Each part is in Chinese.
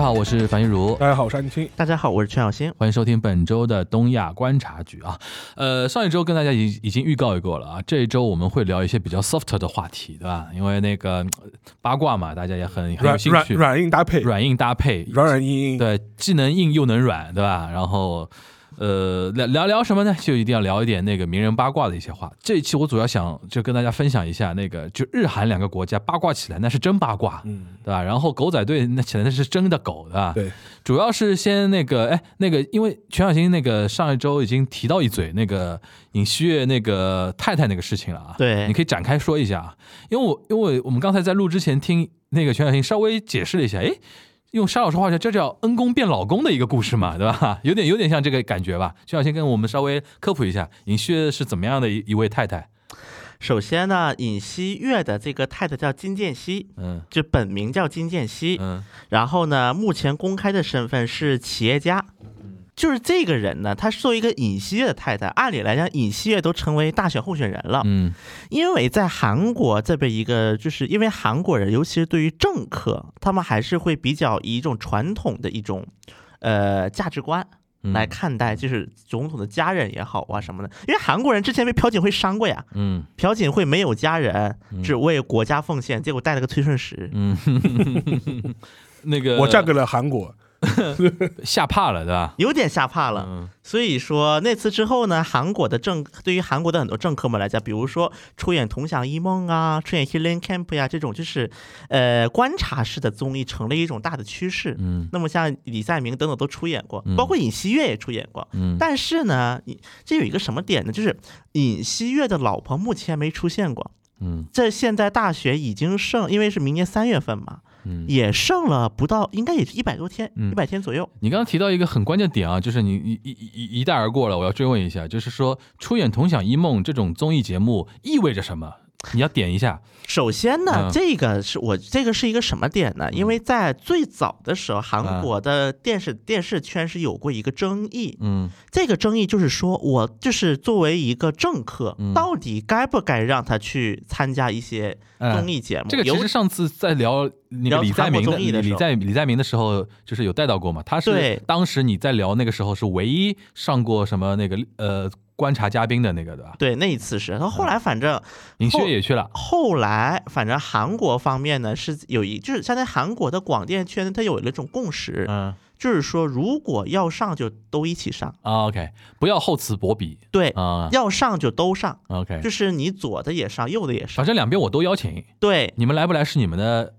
大家好，我是樊玉茹。大家好，我是安青。大家好，我是陈小新。欢迎收听本周的东亚观察局啊。呃，上一周跟大家已已经预告一过了啊，这一周我们会聊一些比较 soft 的话题，对吧？因为那个八卦嘛，大家也很很有兴趣，软软硬搭配，软硬搭配，软软硬硬，对，既能硬又能软，对吧？然后。呃，聊聊聊什么呢？就一定要聊一点那个名人八卦的一些话。这一期我主要想就跟大家分享一下那个，就日韩两个国家八卦起来那是真八卦，嗯，对吧？然后狗仔队那起来那是真的狗，对吧？对，主要是先那个，哎，那个，因为全小新那个上一周已经提到一嘴那个尹锡悦那个太太那个事情了啊，对，你可以展开说一下，因为我因为我们刚才在录之前听那个全小新稍微解释了一下，哎。用沙老师话讲，这叫恩公变老公的一个故事嘛，对吧？有点有点像这个感觉吧。就要先跟我们稍微科普一下，尹锡悦是怎么样的一一位太太。首先呢，尹锡悦的这个太太叫金建熙，嗯，就本名叫金建熙，嗯，然后呢，目前公开的身份是企业家。就是这个人呢，他作为一个尹锡悦的太太，按理来讲，尹锡悦都成为大选候选人了。嗯，因为在韩国这边一个，就是因为韩国人，尤其是对于政客，他们还是会比较以一种传统的一种，呃，价值观来看待，就是总统的家人也好啊什么的。因为韩国人之前被朴槿惠伤过呀，嗯，朴槿惠没有家人，只为国家奉献，结果带了个崔顺实，嗯，那个我嫁给了韩国。吓怕了，对吧？有点吓怕了。所以说那次之后呢，韩国的政对于韩国的很多政客们来讲，比如说出演《同享一梦》啊，出演《Helen Camp》呀，这种就是呃观察式的综艺成了一种大的趋势。嗯。那么像李在明等等都出演过，包括尹锡悦也出演过。嗯。但是呢，这有一个什么点呢？就是尹锡悦的老婆目前没出现过。嗯。这现在大学已经剩，因为是明年三月份嘛。嗯，也剩了不到，应该也是一百多天，一百天左右。你刚刚提到一个很关键点啊，就是你一一一一带而过了，我要追问一下，就是说出演《同享一梦》这种综艺节目意味着什么？你要点一下。首先呢，这个是我这个是一个什么点呢？因为在最早的时候，韩国的电视电视圈是有过一个争议。嗯，这个争议就是说，我就是作为一个政客，到底该不该让他去参加一些综艺节目？这个其实上次在聊那个李在明的李在李在明的时候，就是有带到过嘛。他是当时你在聊那个时候是唯一上过什么那个呃。观察嘉宾的那个对吧？对，那一次是。他后来反正尹锡悦也去了。后来反正韩国方面呢是有一，就是相当于韩国的广电圈，它有了一种共识，嗯，就是说如果要上就都一起上。啊，OK，不要厚此薄彼，对啊，要上就都上，OK，就是你左的也上，右的也上，反正两边我都邀请，对，你们来不来是你们的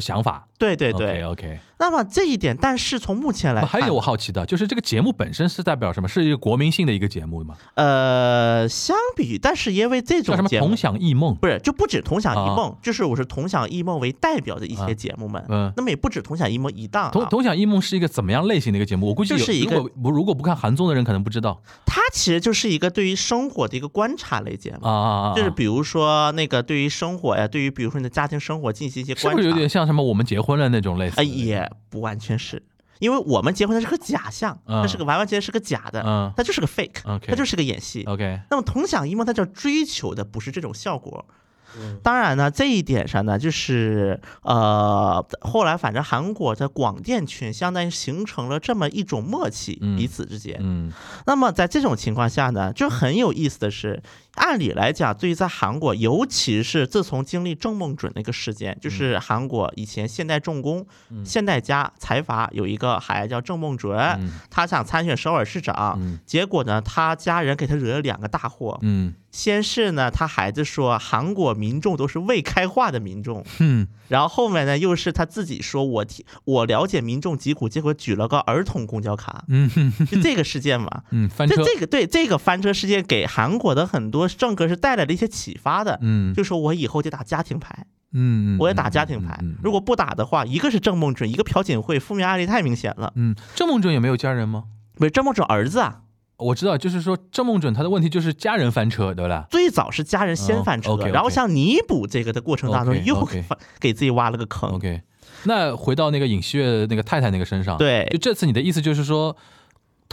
想法，对对对，OK。那么这一点，但是从目前来，还有我好奇的，就是这个节目本身是代表什么？是一个国民性的一个节目吗？呃，相比，但是因为这种什么同享异梦，不是就不止同享异梦，就是我是同享异梦为代表的一些节目们。嗯，那么也不止同享异梦一档。同同享异梦是一个怎么样类型的一个节目？我估计就是一个，如果如果不看韩综的人可能不知道，它其实就是一个对于生活的一个观察类节目啊，就是比如说那个对于生活呀，对于比如说你的家庭生活进行一些观察，是不是有点像什么我们结婚了那种类似？也不完全是。因为我们结婚，它是个假象，它是个完完全全是个假的，它就是个 fake，它就是个演戏。OK，那么同享一梦，它叫追求的不是这种效果。当然呢，这一点上呢，就是呃，后来反正韩国的广电圈相当于形成了这么一种默契，彼此之间。嗯，那么在这种情况下呢，就很有意思的是，按理来讲，对于在韩国，尤其是自从经历郑梦准那个事件，就是韩国以前现代重工、现代家财阀有一个孩子叫郑梦准，他想参选首尔市长，结果呢，他家人给他惹了两个大祸。嗯。先是呢，他孩子说韩国民众都是未开化的民众，嗯，然后后面呢又是他自己说我我了解民众疾苦，结果举了个儿童公交卡，嗯，就这个事件嘛，嗯，翻车，这个对这个翻车事件给韩国的很多政客是带来了一些启发的，嗯，就说我以后就打家庭牌，嗯，我也打家庭牌，如果不打的话，一个是郑梦准，一个朴槿惠，负面案例太明显了，嗯，郑梦准也没有家人吗？不是郑梦准儿子啊。我知道，就是说郑梦准他的问题就是家人翻车，对吧？最早是家人先翻车，然后像弥补这个的过程当中又给自己挖了个坑。OK，那回到那个尹锡悦那个太太那个身上，对，就这次你的意思就是说，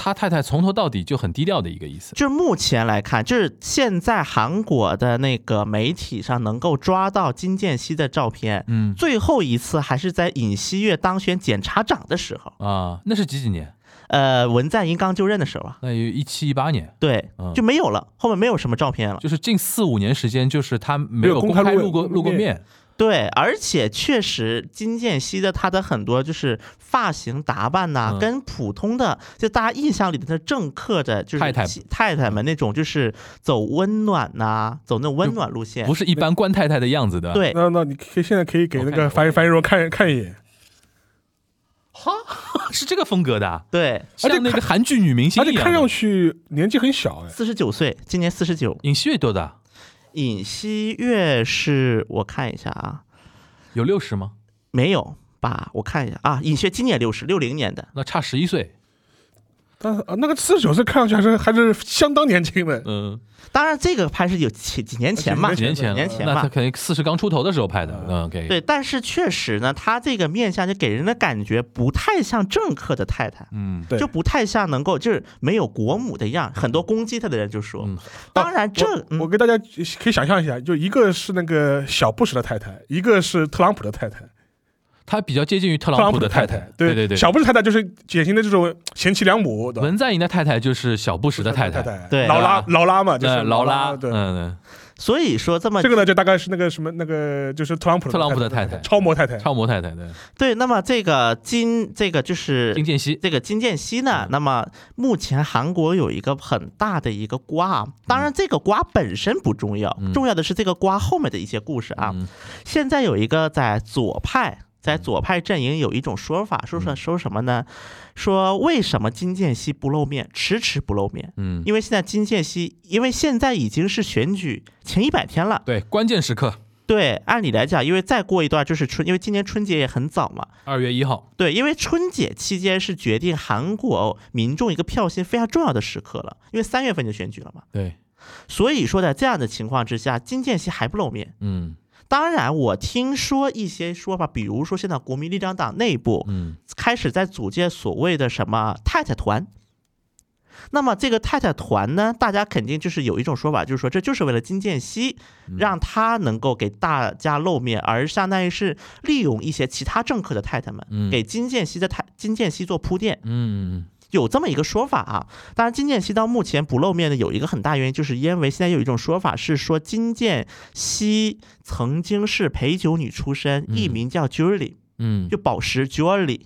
他太太从头到底就很低调的一个意思。就是目前来看，就是现在韩国的那个媒体上能够抓到金建熙的照片，嗯最后一次还是在尹锡悦当选检察长的时候，啊，那是几几年？呃，文在寅刚就任的时候啊，那有一七一八年，对嗯，就没有了，后面没有什么照片了。就是近四五年时间，就是他没有公开露过露过面。对，而且确实金建熙的他的很多就是发型打扮呐、嗯跟普通的就大家印象里的政客的，就是太太太太们那种就是走温暖呐、走那种温暖路线不。是一般官太太的样子的。，对，那那你可以现在可以给那个樊樊玉茹看看一眼，哈是这个风格的啊，对，像那个韩剧女明星一样。而且看上去年纪很小哎。四十九岁，今年四十九。尹锡悦多大？尹锡悦是我看一下啊，有六十吗？没有吧？我看一下啊，尹锡悦今年六十，六零年的。那差十一岁。但是啊，那个四十九岁看上去还是还是相当年轻的。嗯，当然，这个拍是有几几年前嘛，几几年前几，年前嘛那他肯定四十刚出头的时候拍的。嗯。对，但是确实呢，他这个面相就给人的感觉不太像政客的太太，嗯对就不太像能够就是没有国母的样。很多攻击他的人就说，嗯当然这我给大家可以想象一下，就一个是那个小布什的太太，一个是特朗普的太太。他比较接近于特特朗普的太太，对对对。小布什太太就是典型的这种贤妻良母文在寅的太太就是小布什的太太。太，对劳拉啊劳拉嘛，就是呃，劳拉，对。嗯，所以说这么这个呢，就大概是那个什么那个就是特朗普的特朗普的太太超模太太。嗯，超模太太，对，对，那么这个金这个就是金建熙，这个金建熙呢，嗯。那么目前韩国有一个很大的一个瓜啊，当然这个瓜本身不重要，嗯。重要的是这个瓜后面的一些故事啊。嗯。现在有一个在左派，在左派阵营有一种说法，说说说什么呢？说为什么金建熙不露面，迟迟不露面？嗯，因为现在金建熙，因为现在已经是选举前一百天了。对，关键时刻，对，按理来讲，因为再过一段就是春，因为今年春节也很早嘛。二月一号，对，因为春节期间是决定韩国民众一个票性非常重要的时刻了，因为三月份就选举了嘛。对，所以说在这样的情况之下，金建熙还不露面。嗯当然，我听说一些说法，比如说现在国民力量党内部嗯。开始在组建所谓的什么太太团。那么这个太太团呢，大家肯定就是有一种说法，就是说这就是为了金建熙，让他能够给大家露面，而相当于是利用一些其他政客的太太们嗯。给金建熙的太金建熙做铺垫，嗯有这么一个说法啊。当然，金建熙到目前不露面的有一个很大原因，就是因为现在有一种说法是说金建熙曾经是陪酒女出身，艺名叫 Julie，嗯。就宝石。，Jolly。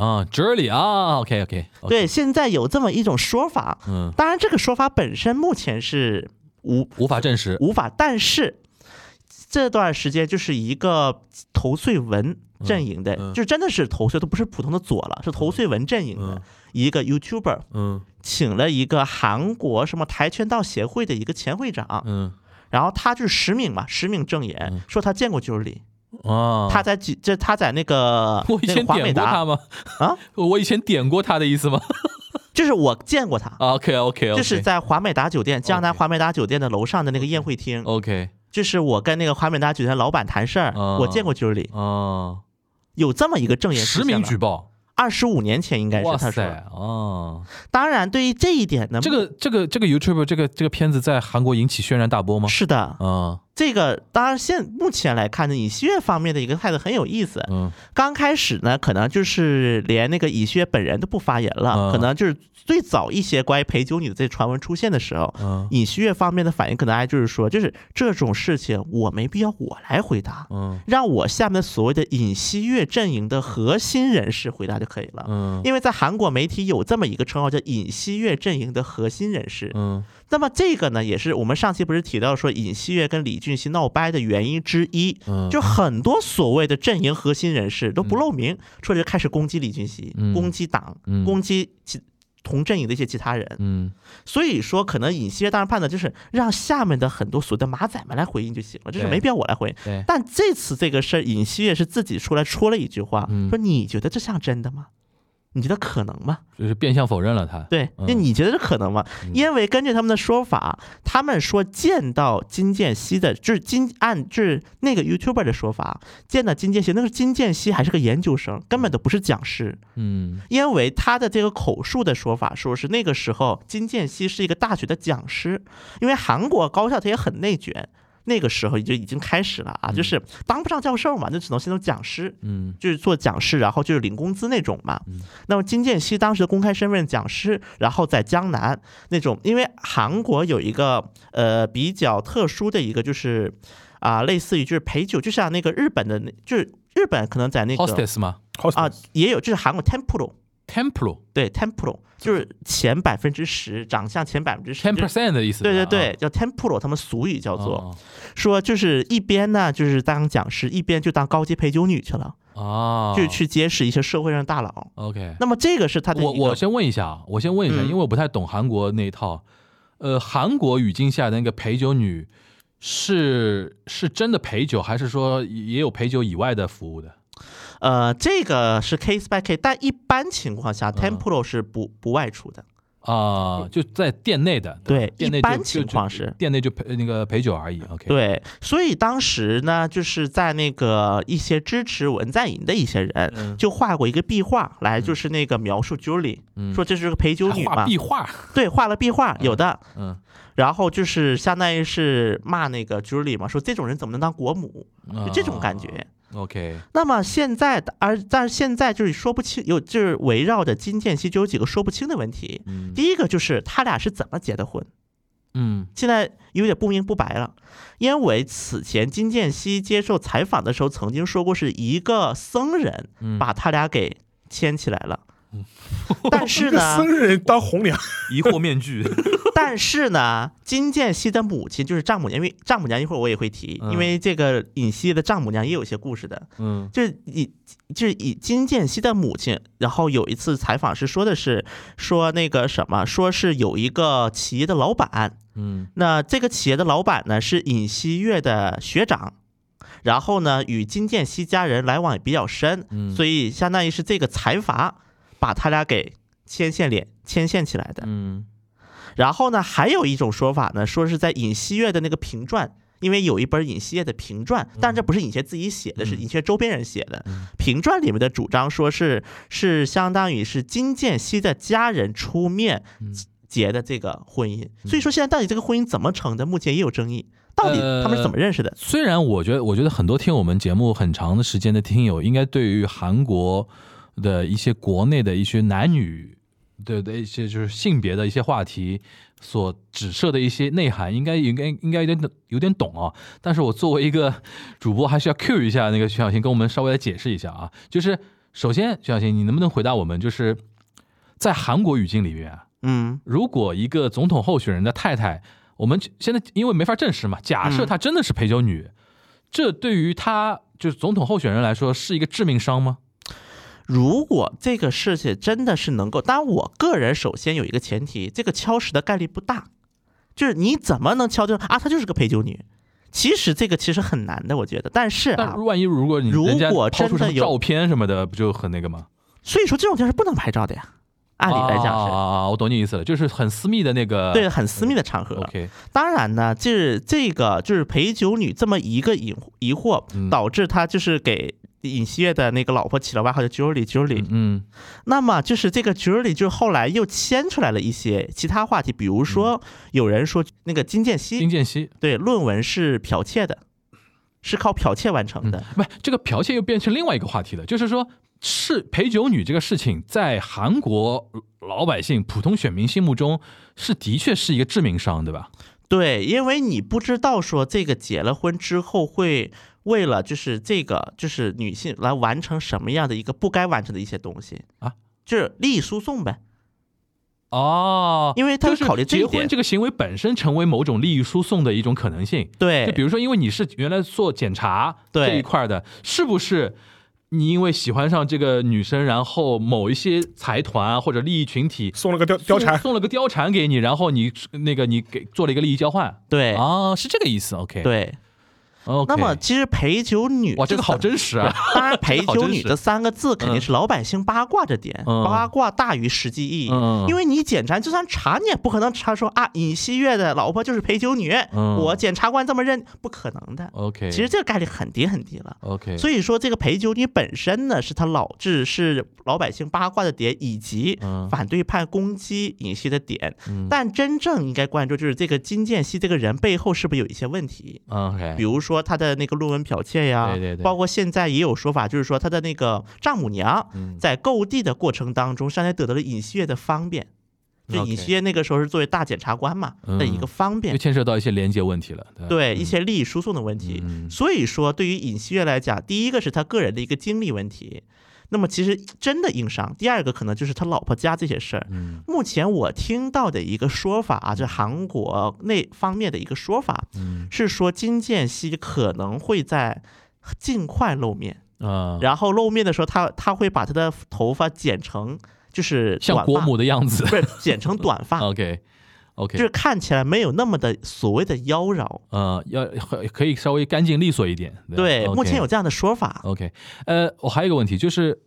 啊，Jolly 啊，OK OK，对，现在有这么一种说法，嗯，当然这个说法本身目前是无无法证实，无法，但是这段时间就是一个投碎文阵营的，嗯嗯。就真的是投碎，都不是普通的左了，是投碎文阵营的、嗯一个 YouTuber，嗯。请了一个韩国什么跆拳道协会的一个前会长，嗯。然后他就是实名嘛，实名证言，嗯。说他见过 Julie，、啊，他在几这他在那个 我以前点过他吗？啊，我以前点过他的意思吗？就是我见过他。？OK OK OK，就是在华美达酒店，江南华美达酒店的楼上的那个宴会厅，OK。就是我跟那个华美达酒店老板谈事儿，哦。我见过 Julie，哦，有这么一个证言实名举报，二十五年前应该是哇他说。塞哦，当然，对于这一点呢，这个这个这个 YouTube 这个这个片子在韩国引起轩然大波吗？是的，啊这个当然现目前来看呢，尹锡悦方面的一个态度很有意思。嗯刚开始呢，可能就是连那个尹锡悦本人都不发言了，嗯可能就是最早一些关于陪酒女的这传闻出现的时候，嗯尹锡悦方面的反应可能还就是说，就是这种事情我没必要我来回答，嗯让我下面所谓的尹锡悦阵营的核心人士回答就可以了。嗯因为在韩国媒体有这么一个称号叫尹锡悦阵营的核心人士，嗯那么这个呢，也是我们上期不是提到说尹锡悦跟李俊熙闹掰的原因之一，嗯，就很多所谓的阵营核心人士都不露名，出来就开始攻击李俊熙，嗯。攻击党，嗯。攻击其同阵营的一些其他人。嗯。所以说，可能尹锡悦当时判断就是让下面的很多所谓的马仔们来回应就行了，就是没必要我来回。对，但这次这个事儿，尹锡悦是自己出来说了一句话，嗯。说你觉得这像真的吗？你觉得可能吗？就是变相否认了他。对，嗯那你觉得这可能吗？因为根据他们的说法，他们说见到金建熙的，就是金按就是那个 YouTuber 的说法，见到金建熙，那个金建熙还是个研究生，根本都不是讲师。嗯因为他的这个口述的说法，说是那个时候金建熙是一个大学的讲师，因为韩国高校它也很内卷，那个时候就已经开始了啊，就是当不上教授嘛，就只能先做讲师，嗯就是做讲师，然后就是领工资那种嘛。那么金建熙当时的公开身份讲师，然后在江南那种，因为韩国有一个呃比较特殊的一个就是啊、类似于就是陪酒，就像那个日本的那，就是日本可能在那个，hostess 吗啊也有，就是韩国 Templo。？Templo 对，Templo 就是前百分之十，长相前百分之十 ten percent 的意思吧。对对对，叫 Templo，他们俗语叫做、哦说，就是一边呢就是当讲师，一边就当高级陪酒女去了，哦，就去结识一些社会上的大佬。OK。那么这个是他的我我先问一下啊，我先问一下，嗯因为我不太懂韩国那一套。呃，韩国语境下的那个陪酒女是是真的陪酒，还是说也有陪酒以外的服务的？呃，这个是 case by case，但一般情况下、嗯 Templo 是不不外出的。啊、就在店内的，对店内一般情况是店内就陪那个陪酒而已。OK，，对，所以当时呢，就是在那个一些支持文在寅的一些人，嗯就画过一个壁画来，就是那个描述 Julie，、嗯说这是个陪酒女画嘛，壁画，对，画了壁画，有的。嗯，然后就是相当于是骂那个 Julie 嘛，说这种人怎么能当国母，就这种感觉。啊 OK，那么现在的，而但是现在就是说不清，有就是围绕着金建熙就有几个说不清的问题。嗯第一个就是他俩是怎么结的婚，嗯现在有点不明不白了。因为此前金建熙接受采访的时候曾经说过，是一个僧人嗯，把他俩给牵起来了。但是呢，僧人当红娘，疑惑面具，但是呢，金建熙的母亲就是丈母娘，因为丈母娘一会儿我也会提，嗯。因为这个尹熙的丈母娘也有一些故事的。嗯。就是以就是以金建熙的母亲，然后有一次采访是说的是说那个什么，说是有一个企业的老板，嗯。那这个企业的老板呢是尹锡悦的学长。然后呢，与金建熙家人来往也比较深，嗯。所以相当于是这个财阀把他俩给牵线连牵线起来的。嗯。然后呢，还有一种说法呢，说是在尹锡悦的那个评传，因为有一本尹锡悦的评传，但这不是尹锡悦自己写的，是尹锡悦周边人写的。评传里面的主张说是是相当于是金建熙的家人出面结的这个婚姻，所以说现在到底这个婚姻怎么成的，目前也有争议，到底他们是怎么认识的？虽然我觉得，我觉得很多听我们节目很长的时间的听友，应该对于韩国的一些国内的一些男女的的一些就是性别的一些话题所指涉的一些内涵，应该应该应该有点有点懂啊。但是我作为一个主播，还是要 cue 一下那个徐小新，跟我们稍微来解释一下啊。就是首先，徐小新，你能不能回答我们，就是在韩国语境里面啊，嗯如果一个总统候选人的太太，我们现在因为没法证实嘛，假设嗯她真的是陪酒女，这对于他就是总统候选人来说是一个致命伤吗？如果这个事情真的是能够，当然我个人首先有一个前提，这个敲实的概率不大，就是你怎么能敲就啊？她就是个陪酒女，其实这个其实很难的，我觉得。但是啊，万一如果你如果真的有照片什么的，不就很那个吗？所以说这种地方是不能拍照的呀，按理来讲是。啊！我懂你意思了，就是很私密的那个。对，很私密的场合。OK，当然呢，就是这个就是陪酒女这么一个疑疑惑嗯，导致他就是给尹锡悦的那个老婆起了外号叫 Julie Julie。嗯那么就是这个 Julie 就后来又牵出来了一些其他话题，比如说有人说那个金建金建熙，对论文是剽窃的，是靠剽窃完成的。不是这个剽窃又变成另外一个话题了，就是说是陪酒女这个事情，在韩国老百姓、普通选民心目中是的确是一个致命伤，对吧？对，因为你不知道说这个结了婚之后会为了就是这个就是女性来完成什么样的一个不该完成的一些东西啊，就是利益输送呗。哦，因为他是考虑结婚这个行为本身成为某种利益输送的一种可能性。对就比如说，因为你是原来做检查对这一块的，是不是？你因为喜欢上这个女生，然后某一些财团啊或者利益群体送了个貂貂蝉送，了个貂蝉给你，然后你那个你给做了一个利益交换对哦，是这个意思。OK，，对。那么其实陪酒女哇，这个好真实啊！当然，陪酒女这三个字肯定是老百姓八卦的点，嗯八卦大于实际意义。嗯因为你检查就算查，你也不可能查说啊，尹锡悦的老婆就是陪酒女，嗯我检察官这么认，不可能的。OK，其实这个概率很低很低了。OK，所以说，这个陪酒女本身呢，是他老治是老百姓八卦的点，以及嗯反对派攻击尹锡的点。嗯但真正应该关注就是这个金建熙这个人背后是不是有一些问题？OK，比如说他的那个论文剽窃呀，对对对。包括现在也有说法，就是说他的那个丈母娘嗯。在购地的过程当中，上来得到了尹锡悦的方便。就尹锡悦那个时候是作为大检察官嘛嗯。的一个方便。就，牵涉到一些廉洁问题了，对。一些利益输送的问题。嗯。所以说，对于尹锡悦来讲，第一个是他个人的一个经历问题，那么其实真的硬伤；第二个可能就是他老婆家这些事儿。嗯。目前我听到的一个说法啊，就韩国那方面的一个说法嗯。是说，金建熙可能会在尽快露面，啊，然后露面的时候，他他会把他的头发剪成就是像国母的样子。不是剪成短发，，OK OK，就是看起来没有那么的所谓的妖娆。呃，要可以稍微干净利索一点，对，吧目前有这样的说法。OK，呃，我还有一个问题就是。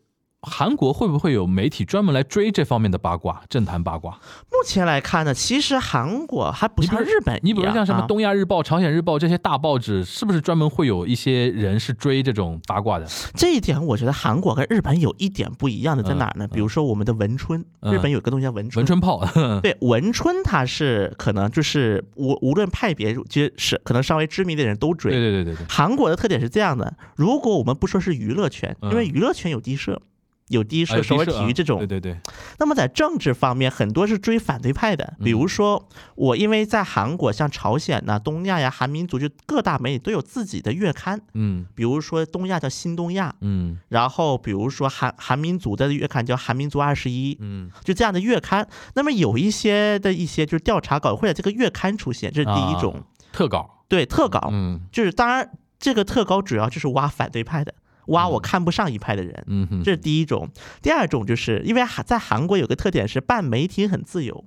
韩国会不会有媒体专门来追这方面的八卦、政坛八卦？目前来看呢，其实韩国还不像日本你比如像什么啊《东亚日报》《朝鲜日报》这些大报纸，是不是专门会有一些人是追这种八卦的？这一点，我觉得韩国跟日本有一点不一样的在嗯哪儿呢？比如说我们的文春，嗯日本有一个东西叫文春。文春炮，对文春，它是可能就是无无论派别，其实是可能稍微知名的人都追。对对对对对，韩国的特点是这样的：如果我们不说是娱乐圈，嗯因为娱乐圈有地社，有第一社、首尔体育这种。对，对对，那么在政治方面，很多是追反对派的。嗯比如说，我因为在韩国，像朝鲜呐、东亚呀、韩民族，就各大媒体都有自己的月刊。嗯。比如说东亚叫新东亚，嗯。然后比如说韩韩民族的月刊叫韩民族二十一，嗯，就这样的月刊。那么有一些的一些就是调查稿会在这个月刊出现，这是第一种。特稿，对，特稿，啊嗯。就是当然这个特稿主要就是挖反对派的，挖我看不上一派的人。嗯哼，这是第一种，第二种就是因为韩在韩国有个特点是办媒体很自由，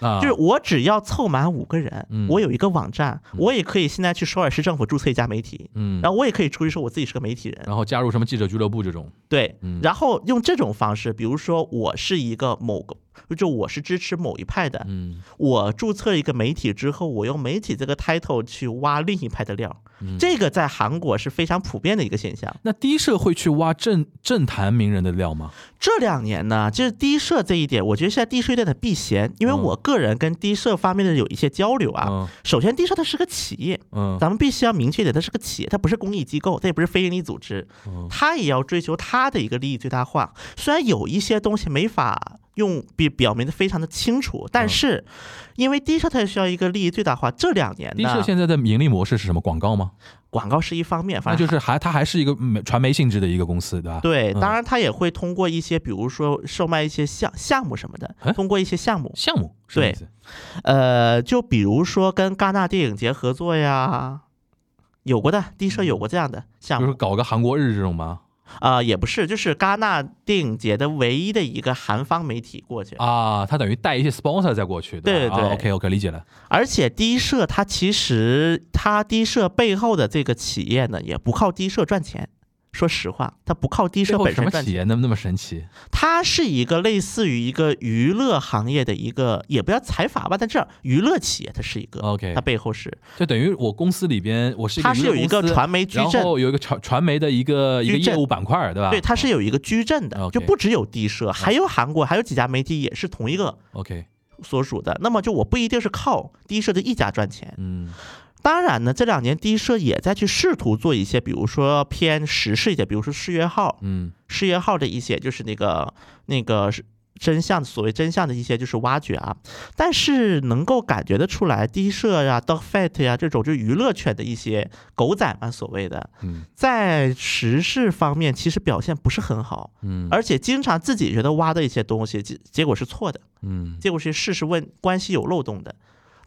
啊，就是我只要凑满五个人，嗯。我有一个网站，我也可以现在去首尔市政府注册一家媒体，嗯，然后我也可以出去说我自己是个媒体人，然后加入什么记者俱乐部这种，对嗯，然后用这种方式，比如说我是一个某个，就我是支持某一派的，嗯我注册一个媒体之后，我用媒体这个 title 去挖另一派的料，嗯这个在韩国是非常普遍的一个现象。那低社会去挖政政坛名人的料吗？这两年呢，就是低社这一点，我觉得现在低社有点的避嫌，因为嗯我个人跟低社方面的有一些交流啊。嗯首先，低社它是个企业，嗯咱们必须要明确一点，它是个企业，它不是公益机构，它也不是非营利组织，嗯它也要追求它的一个利益最大化。虽然有一些东西没法用比表明的非常的清楚，但是因为低社它也需要一个利益最大化，这两年呢，低社现在的盈利模式是什么？广告吗？广告是一方面，那反正就是还它还是一个媒传媒性质的一个公司，对吧？对，嗯。当然它也会通过一些，比如说售卖一些项项目什么的哎，通过一些项目，项目什么意思？呃，就比如说跟戛纳电影节合作呀，有过的，低社有过这样的项就是目搞个韩国日这种吗？啊、也不是，就是戛纳电影节的唯一的一个韩方媒体过去，啊，他等于带一些 sponsor 再过去，对？对对啊 OK OK，理解了。而且低社它其实它低社背后的这个企业呢，也不靠低社赚钱。说实话，它不靠低社背后什么本身赚钱，企业那么那么神奇？它是一个类似于一个娱乐行业的一个，也不要财阀吧，但这娱乐企业它是一个 OK 它背后是就等于我公司里边，我是一个它是有一个传媒矩阵，然后有一个传传媒的一个一个业务板块，对吧？对，它是有一个矩阵的，就不只有低社，还有韩国还有几家媒体也是同一个 OK，所属的。那么就我不一定是靠低社的一家赚钱，嗯当然呢，这两年低社也在去试图做一些，比如说偏时事一些，比如说事业号，嗯事业号的一些就是那个那个是真相，所谓真相的一些就是挖掘啊。但是能够感觉得出来，低社呀、Dog Fat 呀这种就娱乐圈的一些狗仔嘛，所谓的，嗯在时事方面其实表现不是很好，嗯而且经常自己觉得挖的一些东西，结结果是错的，嗯结果是事实问关系有漏洞的。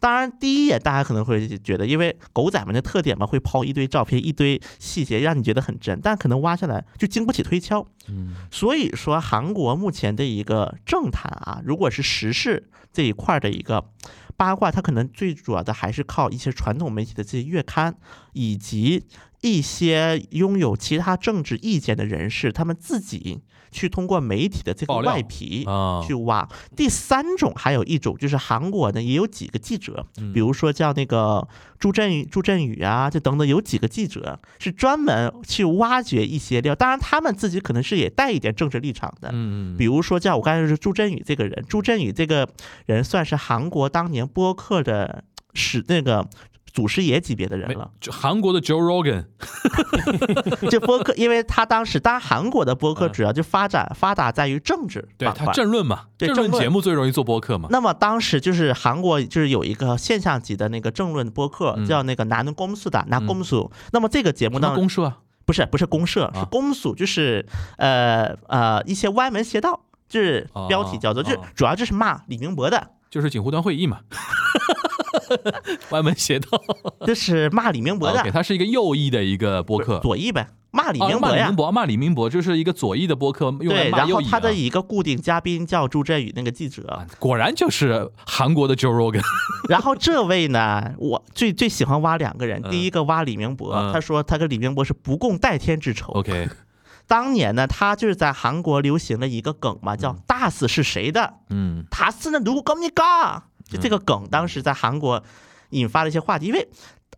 当然，第一眼大家可能会觉得，因为狗仔们的特点嘛，会抛一堆照片、一堆细节，让你觉得很真，但可能挖下来就经不起推敲。嗯所以说，韩国目前的一个政坛啊，如果是时事这一块的一个八卦它可能最主要的还是靠一些传统媒体的这些月刊，以及一些拥有其他政治意见的人士，他们自己去通过媒体的这个外皮啊去挖。第三种还有一种就是韩国呢也有几个记者，嗯比如说叫那个朱振宇、朱振宇啊，就等等有几个记者是专门去挖掘一些料，当然他们自己可能是也带一点政治立场的。嗯，比如说，叫我刚才说朱振宇这个人，朱振宇这个人算是韩国当年播客的史那个祖师爷级别的人了。就韩国的 Joe Rogan，这播客，因为他当时，当然韩国的播客嗯主要就发展发达在于政治对他。政论嘛，对政论节目最容易做播客嘛。那么当时就是韩国就是有一个现象级的那个政论播客，嗯叫那个南公司的南公司。那么这个节目呢，公社啊？不是不是公社，是啊公诉，就是呃呃一些歪门邪道，就是标题叫做，哦就是主要就是骂李明博的，就是锦湖端会议嘛，歪门邪道。就是骂李明博的 OK，它是一个右翼的一个播客。左翼呗，骂李啊明博呀骂李明。博，骂李明博就是一个左翼的播客，用来对，骂右翼然后他的啊一个固定嘉宾叫朱振宇那个记者啊，果然就是韩国的 Joe Rogan。然后这位呢，我最最喜欢挖两个人，嗯第一个挖李明博，嗯他说他跟李明博是不共戴天之仇。 OK，当年呢，他就是在韩国流行了一个梗嘛，叫“大死是谁的嗯，他是那누굽니까？” 就这个梗，当时在韩国引发了一些话题，因为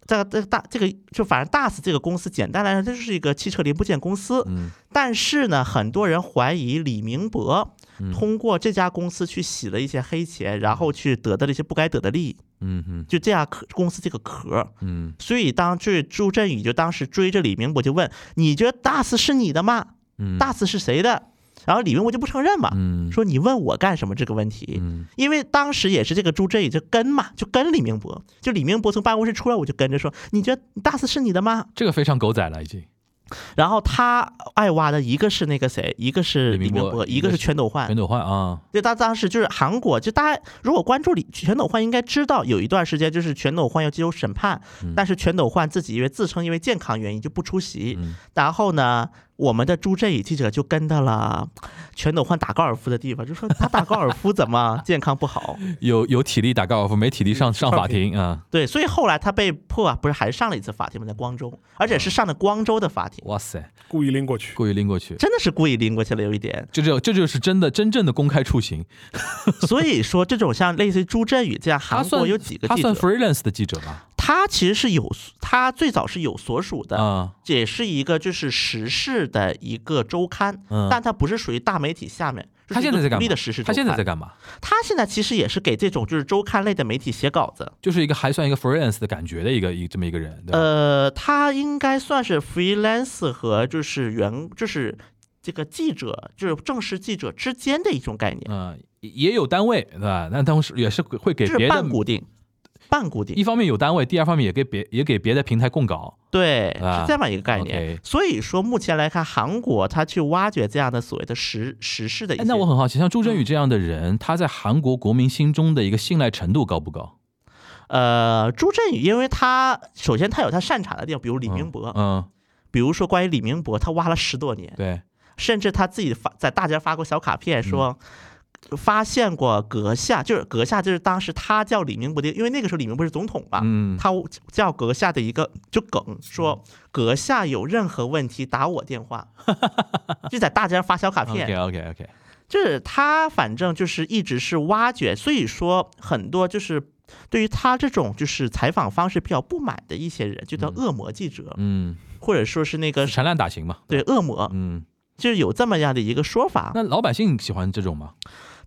这个这个大这个就反正大 s 这个公司，简单来说，它就是一个汽车零部件公司。嗯但是呢，很多人怀疑李明博嗯通过这家公司去洗了一些黑钱，然后去得到了一些不该得的利益，嗯嗯就这样壳公司这个壳。嗯所以当这朱振宇就当时追着李明博就问：“你觉得大 s 是你的吗？嗯，大四是谁的？”然后李明博就不承认嘛，嗯说你问我干什么这个问题？嗯因为当时也是这个朱振宇就跟嘛，就跟李明博，就李明博从办公室出来，我就跟着说：“你觉得大四是你的吗这个非常狗仔了已经。？”然后他爱挖的一个是那个谁，一个是李明博一个是全斗焕全。斗焕啊，对他当时就是韩国，就大家如果关注李全斗焕，应该知道有一段时间就是全斗焕要接受审判，嗯但是全斗焕自己因为自称因为健康原因就不出席。嗯然后呢，我们的朱振宇记者就跟到了全斗焕打高尔夫的地方，就说他打高尔夫怎么 健康不好？有有体力打高尔夫，没体力上上法庭 啊！对，所以后来他被迫啊，不是还是上了一次法庭吗？在光州，而且是上的光州的法庭，哇塞，故意拎过去。故意拎过去，真的是故意拎过去了，有一点。这就这就是真的真正的公开处刑。所以说，这种像类似于朱振宇这样，他算韩国有几个他算，freelance 的记者吧？他其实是有，他最早是有所属的，啊，也是一个就是时事的一个周刊，嗯但它不是属于大媒体下面。是他现在在干嘛他，现在在干嘛？他现在其实也是给这种就是周刊类的媒体写稿子。就是一个还算一个 freelance 的感觉的一个一这么一个人，对？呃，他应该算是 freelance 和就是原就是这个记者，就是正式记者之间的一种概念，嗯，也有单位，对吧？但当时也是会给是别的半固定，半固定一。方面有单位，第二方面也给别也给别的平台供稿。对，啊是这么一个概念。所以说，目前来看，韩国他去挖掘这样的所谓的时时事的一些，哎，那我很好奇，像朱振宇这样的人，他在韩国国民心中的一个信赖程度高不高？呃，朱振宇，因为他首先他有他擅长的地方，比如李明博，嗯，比如说关于李明博，他挖了十多年，对，甚至他自己发在大街发过小卡片说。发现过阁下，就是阁下，就是当时他叫李明博的，因为那个时候李明博是总统嘛，嗯，他叫阁下的一个就梗说，阁下有任何问题打我电话，就在大街上发小卡片 OK OK OK，就是他反正就是一直是挖掘，所以说很多就是对于他这种就是采访方式比较不满的一些人，就叫恶魔记者，嗯，或者说是那个陈烂打型嘛，对恶魔，嗯，就是有这么样的一个说法。那老百姓喜欢这种吗？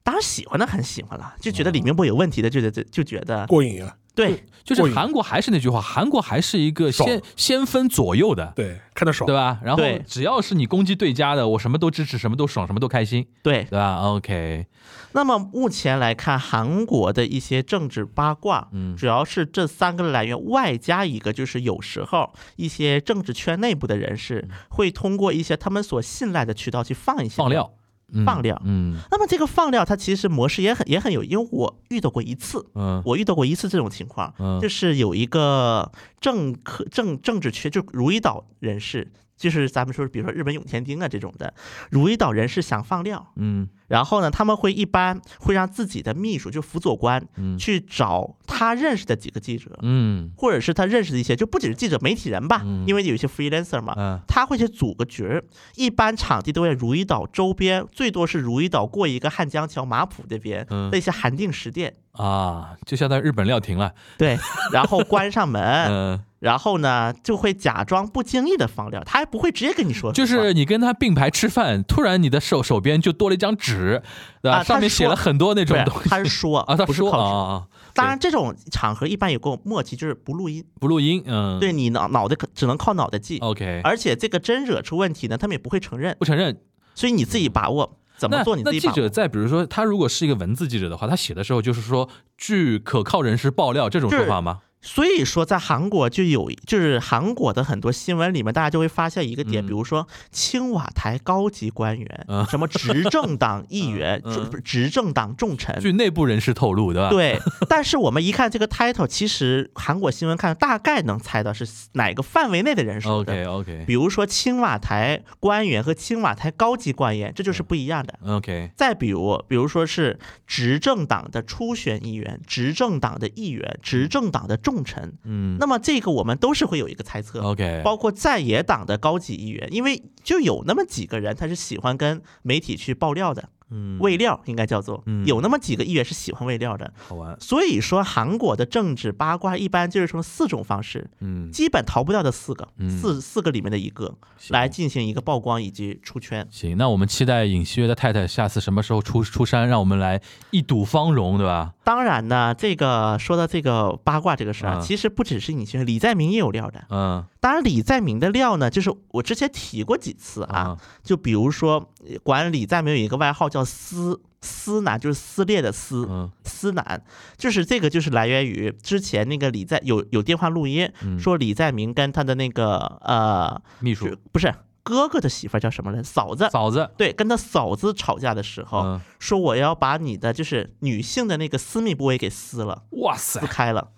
当然喜欢的很喜欢了，就觉得李明博有问题的，就觉得就觉得过瘾啊！对就是韩国还是那句话，韩国还是一个先先分左右的，对，看得爽对。吧？然后对只要是你攻击对家的，我什么都支持，什么都爽，什么都开心，对。对吧？OK，那么目前来看，韩国的一些政治八卦，嗯主要是这三个来源，外加一个就是有时候一些政治圈内部的人士会通过一些他们所信赖的渠道去放一些放。料，嗯放料。嗯。那么这个放料，它其实模式也很也很有，因为我遇到过一次，嗯。我遇到过一次这种情况，嗯，就是有一个政客政政治圈，就如意岛人士，就是咱们说，比如说日本永田町啊这种的，如意岛人是想放料，嗯。然后呢，他们会一般会让自己的秘书，就辅佐官，嗯。去找他认识的几个记者，嗯或者是他认识的一些，就不仅是记者、媒体人吧，嗯因为有一些 freelancer 嘛，嗯他会去组个局儿，一般场地都在如意岛周边，最多是如意岛过一个汉江桥、马浦这边嗯的一些韩定食店，啊，就相当于日本料亭了。对，然后关上门，嗯，然后呢就会假装不经意的放料，他还不会直接跟你说，就是你跟他并排吃饭，突然你的手手边就多了一张纸，对吧？啊上面写了很多那种东西他是说啊，他说不是靠纸。啊啊，当然，这种场合一般有个默契，就是不录音，不录音，嗯，对你脑脑袋可只能靠脑袋记，，OK，而且这个真惹出问题呢，他们也不会承认，不承认。所以你自己把握怎么做，你自己把握。者在比如说他如果是一个文字记者的话，他写的时候就是说据可靠人士爆料这种说法吗？所以说，在韩国就有，就是韩国的很多新闻里面，大家就会发现一个点，嗯比如说青瓦台高级官员，嗯什么执政党议员，执政党重臣。据内部人士透露，对吧？，对，但是我们一看这个 title，其实韩国新闻看大概能猜到是哪个范围内的人说的。OK OK 比如说青瓦台官员和青瓦台高级官员，这就是不一样的。OK，再比如，比如说是执政党的初选议员、执政党的议员、执政党的重臣，嗯。那么这个我们都是会有一个猜测。，OK，包括在野党的高级议员，因为就有那么几个人，他是喜欢跟媒体去爆料的，嗯，喂料应该叫做。嗯，有那么几个议员是喜欢喂料的。好玩，所以说，韩国的政治八卦一般就是从四种方式，嗯，基本逃不掉的四个，嗯。四四个里面的一个来进行一个曝光以及出圈。行，那我们期待尹锡悦的太太下次什么时候出出山，让我们来一睹芳容，对吧？当然呢，这个说到这个八卦这个事儿啊，嗯。其实不只是尹锡悦李在明也有料的。嗯当然，李在明的料呢，就是我之前提过几次啊，啊，就比如说，呃管李在明有一个外号叫“撕撕男”，就是撕裂的撕，嗯。撕男，就是这个就是来源于之前那个李在有有电话录音，嗯，说李在明跟他的那个呃，秘书。不是哥哥的媳妇儿叫什么来？嫂子。嫂子，对，跟他嫂子吵架的时候，嗯，说我要把你的就是女性的那个私密部位给撕了，哇塞。撕，开了。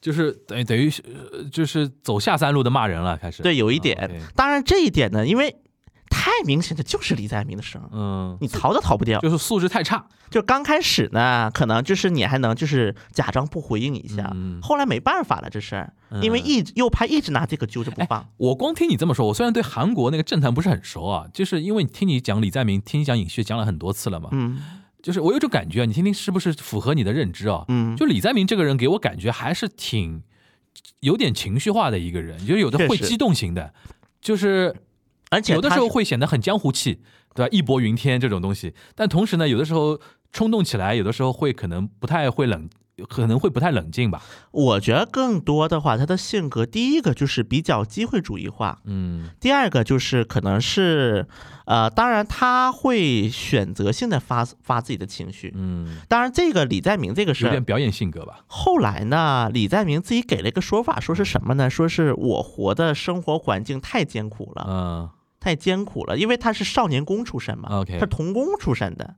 就是等于等于就是走下三路的骂人了，开始，对，有一啊点。当然这一点呢，因为太明显的就是李在明的声，嗯，你逃都逃不掉。就是素质太差，就刚开始呢，可能就是你还能就是假装不回应一下，嗯后来没办法了这事儿，嗯因为一右派一直拿这个揪着不放。我光听你这么说，我虽然对韩国那个政坛不是很熟啊，就是因为听你讲李在明，听你讲尹锡悦讲了很多次了嘛，嗯就是我有种感觉啊，你听听是不是符合你的认知啊？嗯，就李在明这个人给我感觉还是挺有点情绪化的一个人，就是有的会激动型的，就是而且有的时候会显得很江湖气，对吧？义薄云天这种东西，但同时呢，有的时候冲动起来，有的时候会可能不太会冷，可能会不太冷静吧。我觉得更多的话，他的性格第一个就是比较机会主义化，嗯第二个就是可能是呃，当然他会选择性的发发自己的情绪。嗯，当然，这个李在明这个是有点，表演性格吧。后来呢，李在明自己给了一个说法，说是什么呢？说是我活的生活环境太艰苦了，嗯，太艰苦了，因为他是少年宫出身嘛 OK 他是童工出身的，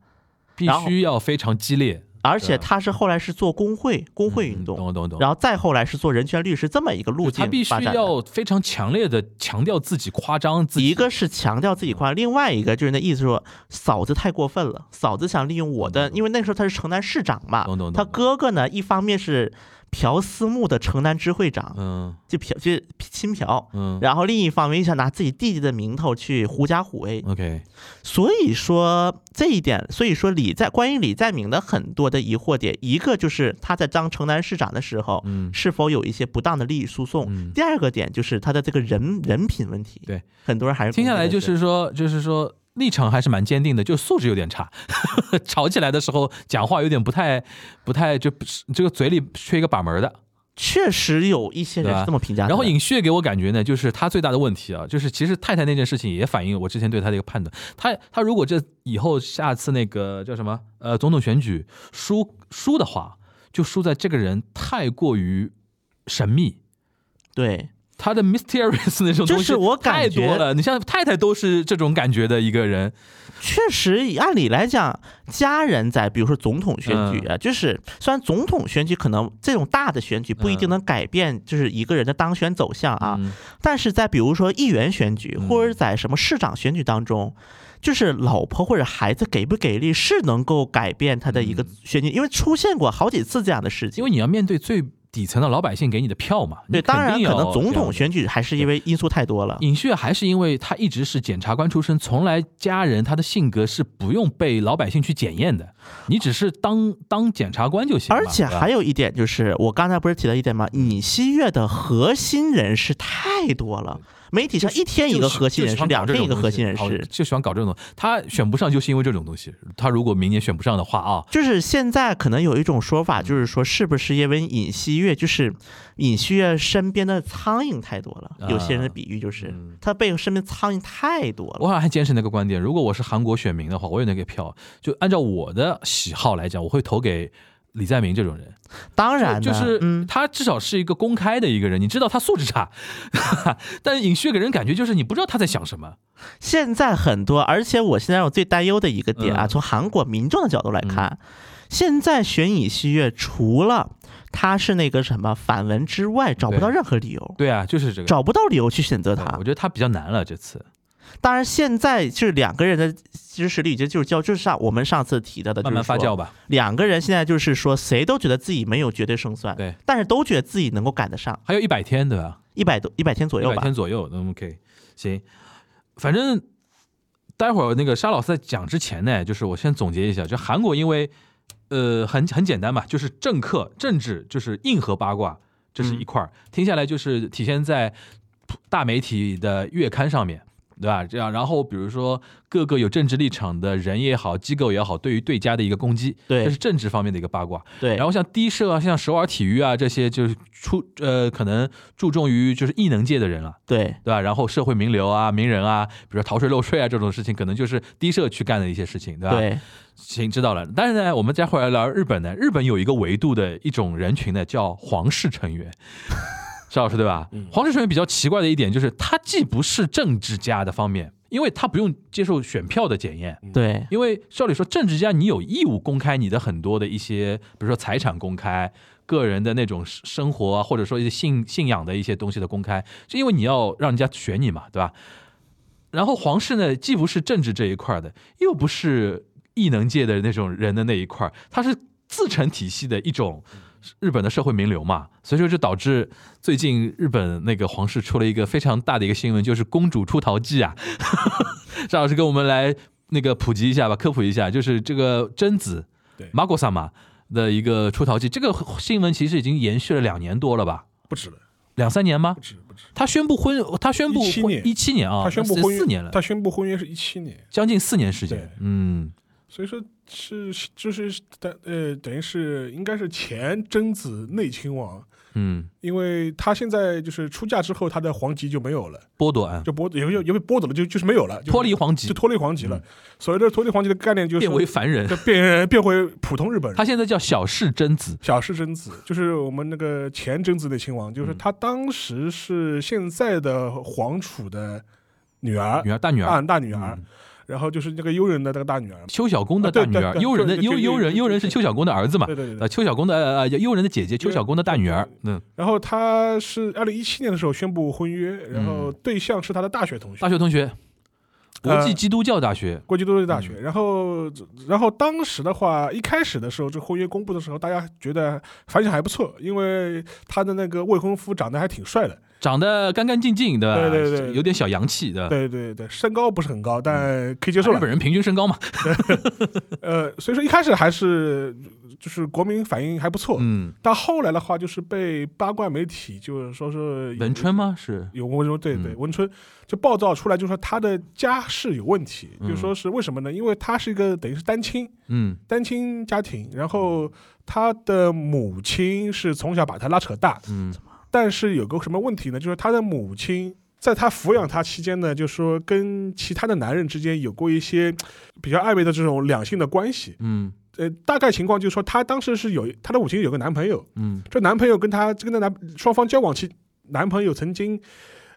必须要非常激烈，而且他是后来是做工会工会运嗯动，懂懂懂。然后再后来是做人权律师这么一个路径就他必须。要非常强烈的强调自己、夸张自己。一个是强调自己夸，另外一个就是那意思说嫂子太过分了，嫂子想利用我的，因为那时候他是城南市长嘛懂懂懂，他哥哥呢一方面是朴思木的城南支会长，嗯。就朴就亲朴，嗯。然后另一方面又想拿自己弟弟的名头去狐假虎威，，OK，所以说这一点，所以说李在关于李在明的很多的疑惑点，一个就是他在当城南市长的时候，嗯。是否有一些不当的利益输送？嗯，第二个点就是他的这个人人品问题。对，很多人还是听下来就是说，就是说立场还是蛮坚定的，就素质有点差，吵起来的时候讲话有点不太不太就这个嘴里缺一个把门的。确实有一些人是这么评价的。然后尹旭给我感觉呢，就是他最大的问题啊，就是其实太太那件事情也反映我之前对他的一个判断。他他如果这以后下次那个叫什么呃总统选举输输的话，就输在这个人太过于神秘，对他的 mysterious 那种东西就是我感觉太多了。你像太太都是这种感觉的一个人，确实，按理来讲，家人在比如说总统选举啊，就是虽然总统选举可能这种大的选举不一定能改变就是一个人的当选走向啊，嗯但是在比如说议员选举嗯或者在什么市长选举当中。就是老婆或者孩子给不给力是能够改变他的一个选举，因为出现过好几次这样的事情。因为你要面对最底层的老百姓给你的票嘛。对，当然可能总统选举还是因为因素太多了。尹旭还是因为他一直是检察官出身，从来家人他的性格是不用被老百姓去检验的，你只是当当检察官就行。而且还有一点就是，我刚才不是提到一点吗？尹锡悦的核心人士太多了，媒体上一天一个核心人士，两天一个核心人士。就喜欢搞这种东西。他选不上就是因为这种东西。他如果明年选不上的话啊，就是现在可能有一种说法，就是说是不是因为尹锡悦，就是尹锡悦身边的苍蝇太多了？啊有些人的比喻就是嗯他背后身边苍蝇太多了。我好像还坚持那个观点。如果我是韩国选民的话，我也能给票，就按照我的喜好来讲，我会投给李在明这种人。当然呢，就是嗯，他至少是一个公开的一个人，你知道他素质差，但是尹旭给人感觉就是你不知道他在想什么。现在很多，而且我现在我最担忧的一个点啊，嗯从韩国民众的角度来看，现在选尹锡悦除了他是那个什么反文之外，找不到任何理由，对啊，就是这个。找不到理由去选择他我。觉得他比较难了这次，当然，现在就是两个人的其实实力已经就是叫就是上我们上次提到的，慢慢发酵。吧。两个人现在就是说，谁都觉得自己没有绝对胜算，对，但是都觉得自己能够赶得上还有一百天，对吧？一百多一百天左右吧一百。天左右，那 OK，行。反正待会儿那个沙老师在讲之前呢，就是我先总结一下，就韩国因为呃很很简单嘛，就是政客政治就是硬核八卦，这是一块儿，听下来就是体现在大媒体的月刊上面。对吧？这样，然后比如说各个有政治立场的人也好，机构也好，对于对家的一个攻击，对这是政治方面的一个八卦。对，然后像低社啊，像首尔体育啊这些，就是出呃可能注重于就是异能界的人了，对对吧？然后社会名流啊、名人啊，比如说逃税漏税啊这种事情，可能就是低社去干的一些事情，对吧？，对行，知道了。但是呢，我们再回来聊日本呢，日本有一个维度的一种人群呢，叫皇室成员。邵老师对吧？皇室成员比较奇怪的一点就是，他既不是政治家的方面，因为他不用接受选票的检验，对因为照理说，政治家你有义务公开你的很多的一些，比如说财产公开、个人的那种生生活啊，或者说一些信信仰的一些东西的公开，是因为你要让人家选你嘛，对吧？然后皇室呢，既不是政治这一块的，又不是异能界的那种人的那一块，他是自成体系的一种日本的社会名流嘛，所以说就导致最近日本那个皇室出了一个非常大的一个新闻，就是公主出逃记啊。张老师跟我们来那个普及一下吧，科普一下，就是这个贞子对。马果萨玛的一个出逃记，这个新闻其实已经延续了两年多了吧，不止了，两三年吗？不？止不止。他宣布婚，他宣布17年。婚一七年啊，他宣布婚约四年了，他宣布婚约是一七年，将近四年时间，嗯，所以说是就是等呃等于是应该是前贞子内亲王，嗯，因为他现在就是出嫁之后，他的皇籍就没有了，剥夺啊，就剥也也也被剥夺了，就就是没有了，就脱离皇籍就，脱离皇籍了。嗯所谓的脱离皇籍的概念就是变为凡人。就变变回普通日本人。他现在叫小室贞子，小室贞子就是我们那个前贞子内亲王，嗯就是他当时是现在的皇储的女儿，女儿大女大儿，大女儿，嗯然后就是那个悠人的那个大女儿。邱小公的大女儿，悠人的悠悠人就悠人是邱小公的儿子嘛？呃，对对对对。邱小公的呃呃悠人的姐姐，邱小公的大女儿，嗯，然后他是二零一七年的时候宣布婚约，然后嗯对象是他的大学同学大，学同学，国际呃基督教大学，国际基督教大学。嗯然后，然后当时的话，一开始的时候，这婚约公布的时候，大家觉得反响还不错，因为他的那个未婚夫长得还挺帅的。长得干干净净，对吧？对对对有点小洋气的。对对对，身高不是很高，但可以接受了日本。人平均身高嘛，呃，所以说一开始还是就是国民反应还不错，嗯，但后来的话就是被八卦媒体就是说是文春吗？是，有文春对对嗯文春就暴躁出来，就说他的家世有问题，嗯就说是为什么呢？因为他是一个等于是单亲，嗯单亲家庭，然后他的母亲是从小把他拉扯大，嗯但是有个什么问题呢？就是他的母亲在他抚养他期间呢，就是说跟其他的男人之间有过一些比较暧昧的这种两性的关系。嗯呃，大概情况就是说，他当时是有他的母亲有个男朋友，嗯这男朋友跟他跟他男双方交往期男朋友曾经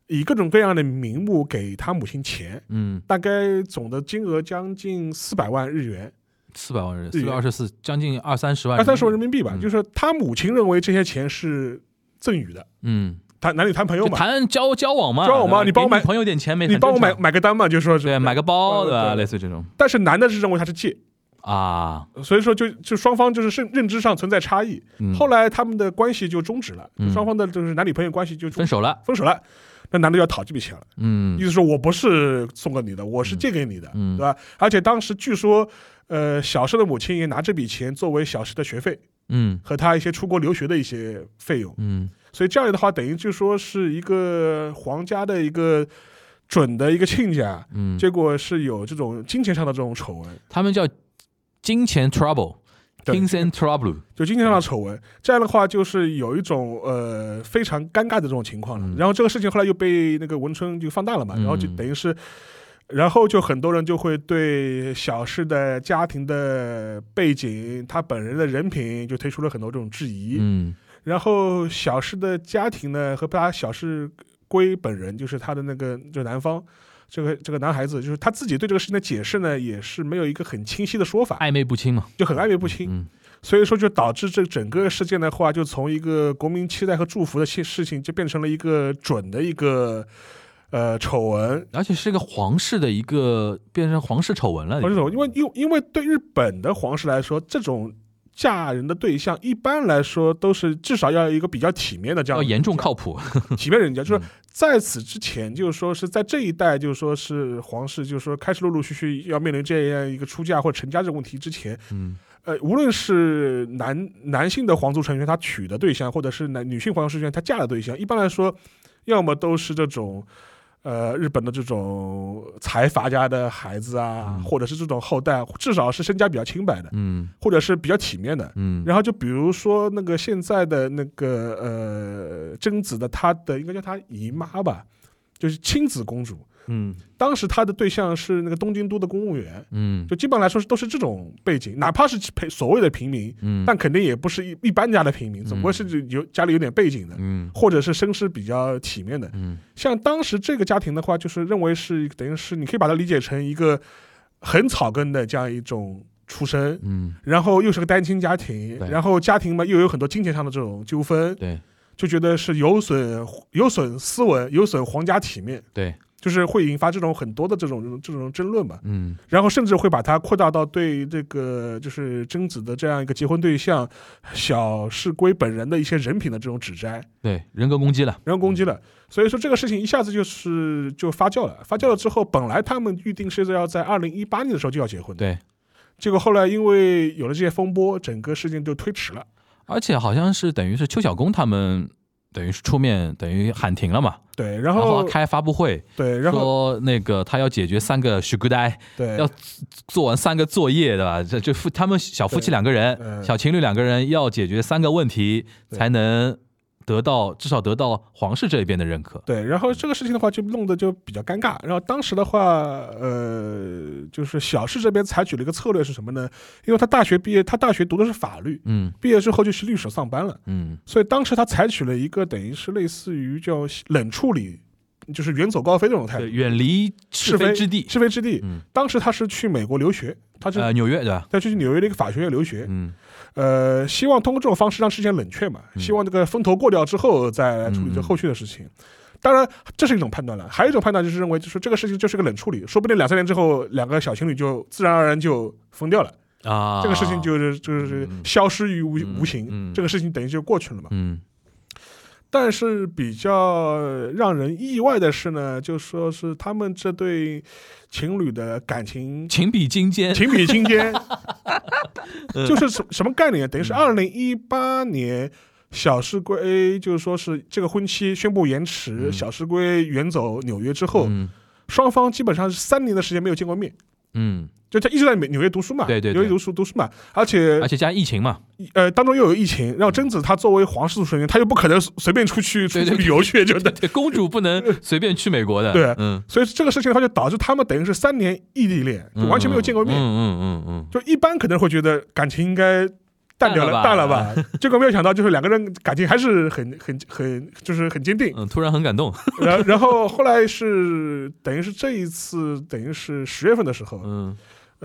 以各种各样的名目给他母亲钱，嗯，大概总的金额将近四百万日元，四百万人，日元四百二十四，将近二三十万，二三十万人民币吧。嗯就是他母亲认为这些钱是赠予的，嗯，谈男女谈朋友就嘛，谈交交往嘛，交往嘛你帮我买朋友点钱没？你帮我买买个单嘛，就说是。对，买个包呃对吧？对类似于这种。但是男的是认为他是借，啊，所以说就就双方就是认认知上存在差异。嗯。后来他们的关系就终止了，嗯。双方的就是男女朋友关系就分手了，分手了。那男的要讨这笔钱了，嗯。意思说我不是送给你的，我是借给你的，嗯。对吧？而且当时据说，呃，小石的母亲也拿这笔钱作为小石的学费嗯。和他一些出国留学的一些费用，嗯。所以这样的话，等于就说是一个皇家的一个准的一个亲家，嗯，结果是有这种金钱上的这种丑闻，他们叫金钱 trouble。对。Kings and Trouble，就金钱上的丑闻，这样的话就是有一种呃非常尴尬的这种情况了。嗯。然后这个事情后来又被那个文春就放大了嘛，嗯。然后就等于是，然后就很多人就会对小施的家庭的背景、他本人的人品就推出了很多这种质疑。嗯然后小施的家庭呢和他小施归本人，就是他的那个就男方。这个这个男孩子，就是他自己对这个事情的解释呢，也是没有一个很清晰的说法，暧昧不清嘛，就很暧昧不清。嗯所以说，就导致这整个事件的话，就从一个国民期待和祝福的事事情，就变成了一个准的一个呃丑闻。而且是一个皇室的一个变成皇室丑闻了，或者说，因为因为因为对日本的皇室来说，这种嫁人的对象一般来说都是至少要有一个比较体面的这样要严重靠谱，体面人家，就是嗯在此之前，就是说是在这一代，就是说是皇室，就是说开始陆陆续续要面临这样一个出嫁或者成家这个问题之前，嗯呃，无论是男男性的皇族成员他娶的对象，或者是男女性皇族成员他嫁的对象，一般来说，要么都是这种。呃，日本的这种财阀家的孩子啊，嗯或者是这种后代，至少是身家比较清白的，嗯或者是比较体面的。嗯，然后就比如说那个现在的那个呃贞子的她的应该叫她姨妈吧，就是亲子公主。嗯。当时他的对象是那个东京都的公务员，嗯。就基本来说是都是这种背景，哪怕是陪所谓的平民，嗯，但肯定也不是一一般家的平民，总归是有家里有点背景的，嗯。或者是身世比较体面的。嗯。像当时这个家庭的话，就是认为是等于是你可以把它理解成一个很草根的这样一种出身，嗯，然后又是个单亲家庭，然后家庭嘛又有很多金钱上的这种纠纷，对。就觉得是有损有损斯文，有损皇家体面，对，就是会引发这种很多的这种这种争论吧。嗯然后甚至会把它扩大到对这个就是贞子的这样一个结婚对象小市圭本人的一些人品的这种指摘，对，人格攻击了，人格攻击了。所以说这个事情一下子就是就发酵了，发酵了之后，本来他们预定是要在二零一八年的时候就要结婚的，对，结果后来因为有了这些风波，整个事件就推迟了。而且好像是等于是邱小公他们等于是出面等于喊停了嘛，对，然然后后开发布会对，然后说那个他要解决三个许孤呆，对。要做完三个作业，对吧？这就夫他们小夫妻两个人，嗯小情侣两个人要解决三个问题，才能得到至少得到皇室这一边的认可。对，然后这个事情的话就弄得就比较尴尬。然后当时的话，呃，就是小市这边采取了一个策略是什么呢？因为他大学毕业，他大学读的是法律，嗯毕业之后就去律所上班了，嗯所以当时他采取了一个等于是类似于叫冷处理，就是远走高飞这种态，度，远离是非之地。是非之地。嗯，当时他是去美国留学，他是呃，纽约对吧？他去纽约的一个法学院留学，嗯呃，希望通过这种方式让事件冷却嘛，嗯。希望这个风头过掉之后再来处理这后续的事情。当然，这是一种判断了，还有一种判断就是认为，就是这个事情就是个冷处理，说不定两三年之后，两个小情侣就自然而然就分掉了，啊，这个事情就是就是嗯。消失于无嗯无形，嗯。这个事情等于就过去了嘛。嗯但是比较让人意外的是呢，就说是他们这对情侣的感情情比金坚。情比金坚，嗯就是什什么概念？等于是二零一八年。小石龟就是说是这个婚期宣布延迟，嗯小石龟远走纽约之后，嗯双方基本上是三年的时间没有见过面，嗯，就他一直在美纽约读书嘛，对对对纽约读书读书嘛，而且而且加上疫情嘛，呃当中又有疫情，然后贞子她作为皇室成员，她又不可能随便出去出去旅游去，就对对，公主不能随便去美国的。对嗯，所以这个事情的话，就导致他们等于是三年异地恋，就完全没有见过面。嗯嗯嗯嗯就一般可能会觉得感情应该淡掉了，淡淡了了吧？结果没有想到，就是两个人感情还是很很很，就是很坚定。嗯，突然很感动，然然后后来是等于是这一次，等于是十月份的时候，嗯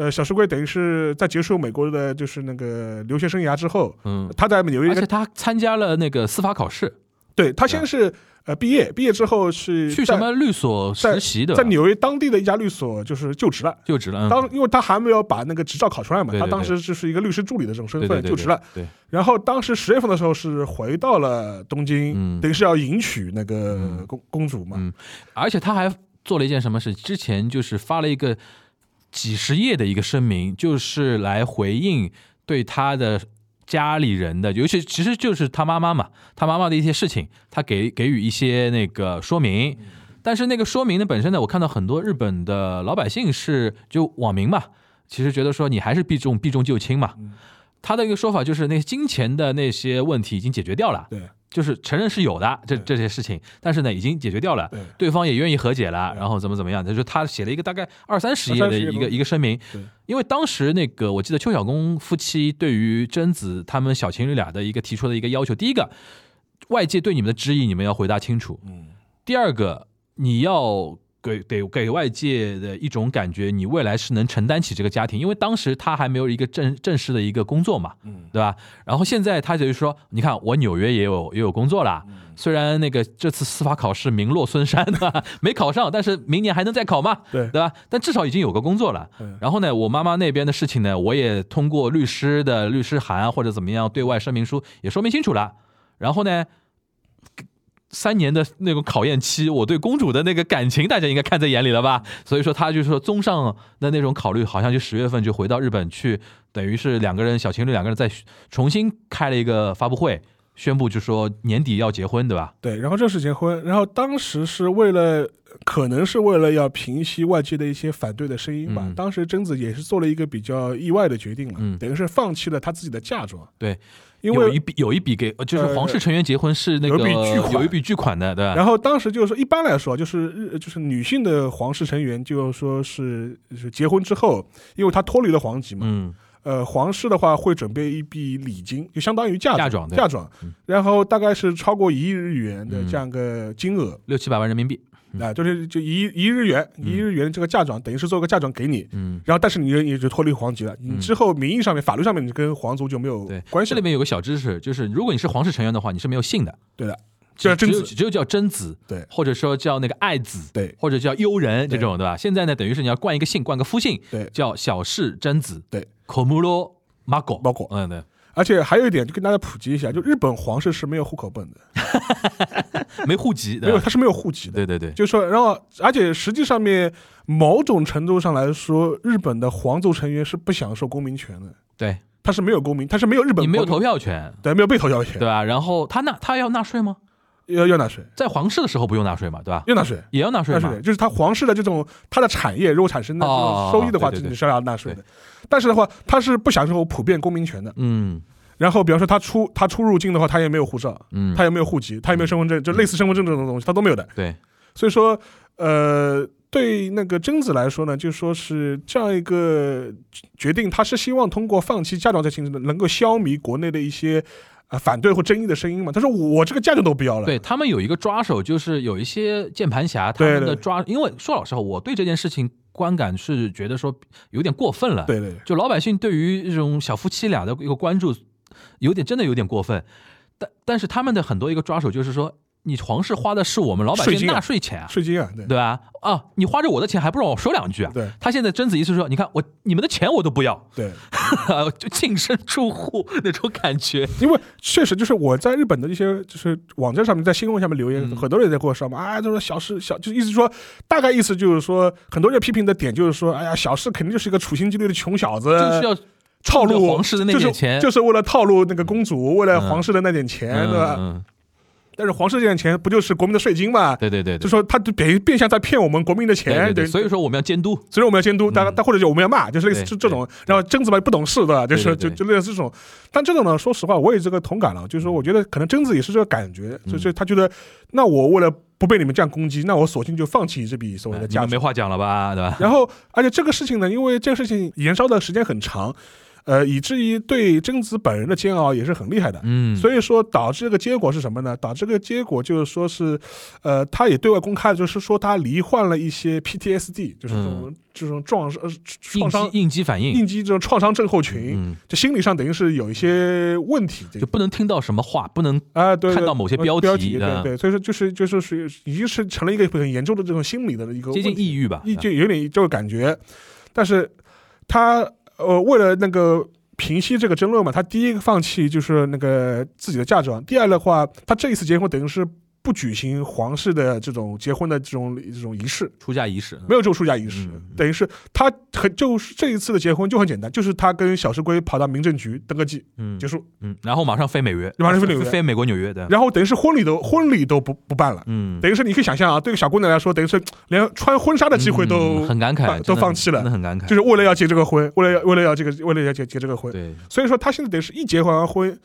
呃，小石龟等于是在结束美国的就是那个留学生涯之后，嗯，他在纽约而且他参加了那个司法考试，对他先是呃毕业，毕业之后是去什么律所实习的，在纽约当地的一家律所就是就职了。就职了，嗯当因为他还没有把那个执照考出来嘛，他当时就是一个律师助理的这种身份就职了。对，然后当时十月份的时候是回到了东京，嗯等于是要迎娶那个嗯公公主嘛。嗯而且他还做了一件什么事？之前就是发了一个几十页的一个声明，就是来回应对他的家里人的，尤其其实就是他妈妈嘛，他妈妈的一些事情，他给给予一些那个说明。但是那个说明呢本身呢，我看到很多日本的老百姓是就网民嘛，其实觉得说你还是避重避重就轻嘛。嗯他的一个说法就是，那些金钱的那些问题已经解决掉了，对就是承认是有的这这些事情，但是呢已经解决掉了，对对方也愿意和解了，然后怎么怎么样，他就他写了一个大概二三十页的一个一个声明对，因为当时那个我记得邱小公夫妻对于贞子他们小情侣俩的一个提出的一个要求，第一个，外界对你们的质疑你们要回答清楚，嗯，第二个，你要给给给外界的一种感觉，你未来是能承担起这个家庭，因为当时他还没有一个正正式的一个工作嘛，嗯对吧？然后现在他就是说，你看我纽约也有也有工作啦，虽然那个这次司法考试名落孙山，对吧？没考上，但是明年还能再考嘛，对对吧？但至少已经有个工作了。嗯然后呢，我妈妈那边的事情呢，我也通过律师的律师函啊或者怎么样对外声明书也说明清楚了。然后呢，三年的那种考验期，我对公主的那个感情，大家应该看在眼里了吧？所以说，他就是说综上的那种考虑，好像就十月份就回到日本去，等于是两个人小情侣两个人再重新开了一个发布会，宣布就说年底要结婚，对吧？对，然后正式结婚，然后当时是为了，可能是为了要平息外界的一些反对的声音吧。嗯当时贞子也是做了一个比较意外的决定了，嗯等于是放弃了她自己的嫁妆。对，因为有一笔有一笔给，呃就是皇室成员结婚是那个有一笔巨款有一笔巨款的，对吧？然后当时就是说，一般来说，就是日就是女性的皇室成员，就是说是就是结婚之后，因为她脱离了皇籍嘛，嗯。呃，皇室的话会准备一笔礼金，就相当于嫁嫁妆嫁妆嗯，然后大概是超过一亿日元的嗯。这样一个金额。六七百万人民币，嗯啊，就是就一一日元，一日元这个嫁妆，等于是做个嫁妆给你，嗯。然后但是你也就脱离皇籍了，你嗯之后名义上面、法律上面你跟皇族就没有对，关系。这里面有个小知识，就是如果你是皇室成员的话，你是没有姓的，对的，只只有叫贞子，只有叫贞子，对。或者说叫那个爱子，对。或者叫悠人这种，对吧？现在呢，等于是你要冠一个姓，冠个夫姓，对。叫小氏贞子，对，Komuro 包括嗯，对，而且还有一点，就跟大家普及一下，就日本皇室是没有户口本的，没户籍，没有，他是没有户籍的。对对对，就是说，然后而且实际上面某种程度上来说，日本的皇族成员是不享受公民权的，对。他是没有公民，他是没有日本你没有投，票权，对，没有被投票权。对，吧？然后他纳他要纳税吗？要要纳税，在皇室的时候不用纳税嘛，对吧？要纳税。也要纳税嘛纳税，，就是他皇室的这种他的产业如果产生的这哦种收益的话，对对对你是要纳税的。但是的话，他是不享受普遍公民权的。嗯然后，比方说他出他出入境的话，他也没有护照，嗯，他也没有户籍，他也没有身份证，就类似身份证这种东西，他都没有的。对，所以说，呃，对那个贞子来说呢，就说是这样一个决定，他是希望通过放弃嫁妆这形式，能够消弭国内的一些啊、反对或争议的声音嘛。他说我这个嫁妆都不要了，对他们有一个抓手，就是有一些键盘侠，他们的抓，因为说老实话，我对这件事情观感是觉得说有点过分了。对对就老百姓对于这种小夫妻俩的一个关注，有点真的有点过分。但但是他们的很多一个抓手就是说，你皇室花的是我们老百姓纳税钱啊，税金啊，对对吧？啊，你花着我的钱还不让我说两句啊？对他现在贞子意思是说，你看我你们的钱我都不要，对，就净身出户那种感觉。因为确实就是我在日本的一些就是网站上面，在新闻下面留言，嗯很多人在跟我说嘛，啊，都说小事小，就意思说大概意思就是说，很多人批评的点就是说，哎呀，小事肯定就是一个处心积虑的穷小子，就是要套路皇室的那点钱就是，就是为了套路那个公主，为了皇室的那点钱，嗯对吧？嗯，但是皇室这点钱不就是国民的税金嘛？对对对对，就说他就变变相在骗我们国民的钱，对对，所以说我们要监督。所以我们要监督，但嗯但或者就我们要骂，就是类似这这种，然后贞子吧不懂事的，就是就对对对就类似这种。但这种呢，说实话，我也这个同感了，就是说，我觉得可能贞子也是这个感觉，嗯就是他觉得，那我为了不被你们这样攻击，那我索性就放弃这笔所谓的价你们没。话讲了吧，对吧？然后，而且这个事情呢，因为这个事情延烧的时间很长，呃，以至于对贞子本人的煎熬也是很厉害的。嗯，所以说导致这个结果是什么呢？导致这个结果就是说是，呃，他也对外公开，就是说他罹患了一些 PTSD，就是这种、这种创伤呃应创伤激应激反应，应激这种创伤症候群，嗯，就心理上等于是有一些问题，就不能听到什么话，不能啊，对，看到某些呃标标题的对对，所以说就是就是属于已经是成了一个很严重的这种心理的一个接近抑郁吧？一就有点这个感觉，但是他呃为了那个平息这个争论嘛，他第一个放弃就是那个自己的嫁妆，第二的话，他这一次结婚等于是不举行皇室的这种结婚的这种这种仪式，出嫁仪式，没有这种出嫁仪式，嗯等于是他很就是这一次的结婚就很简单，就是他跟小石龟跑到民政局登个记嗯结束，嗯，然后马上飞美约，马上飞纽约。飞美国纽约的，然后等于是婚礼都婚礼都不不办了。嗯，等于是你可以想象啊，对个小姑娘来说，等于是连穿婚纱的机会都、嗯很感慨，都放弃了。很感慨，就是为了要结这个婚，为了要为了要这个为了要结结这个婚，对，所以说他现在等于是一结完婚，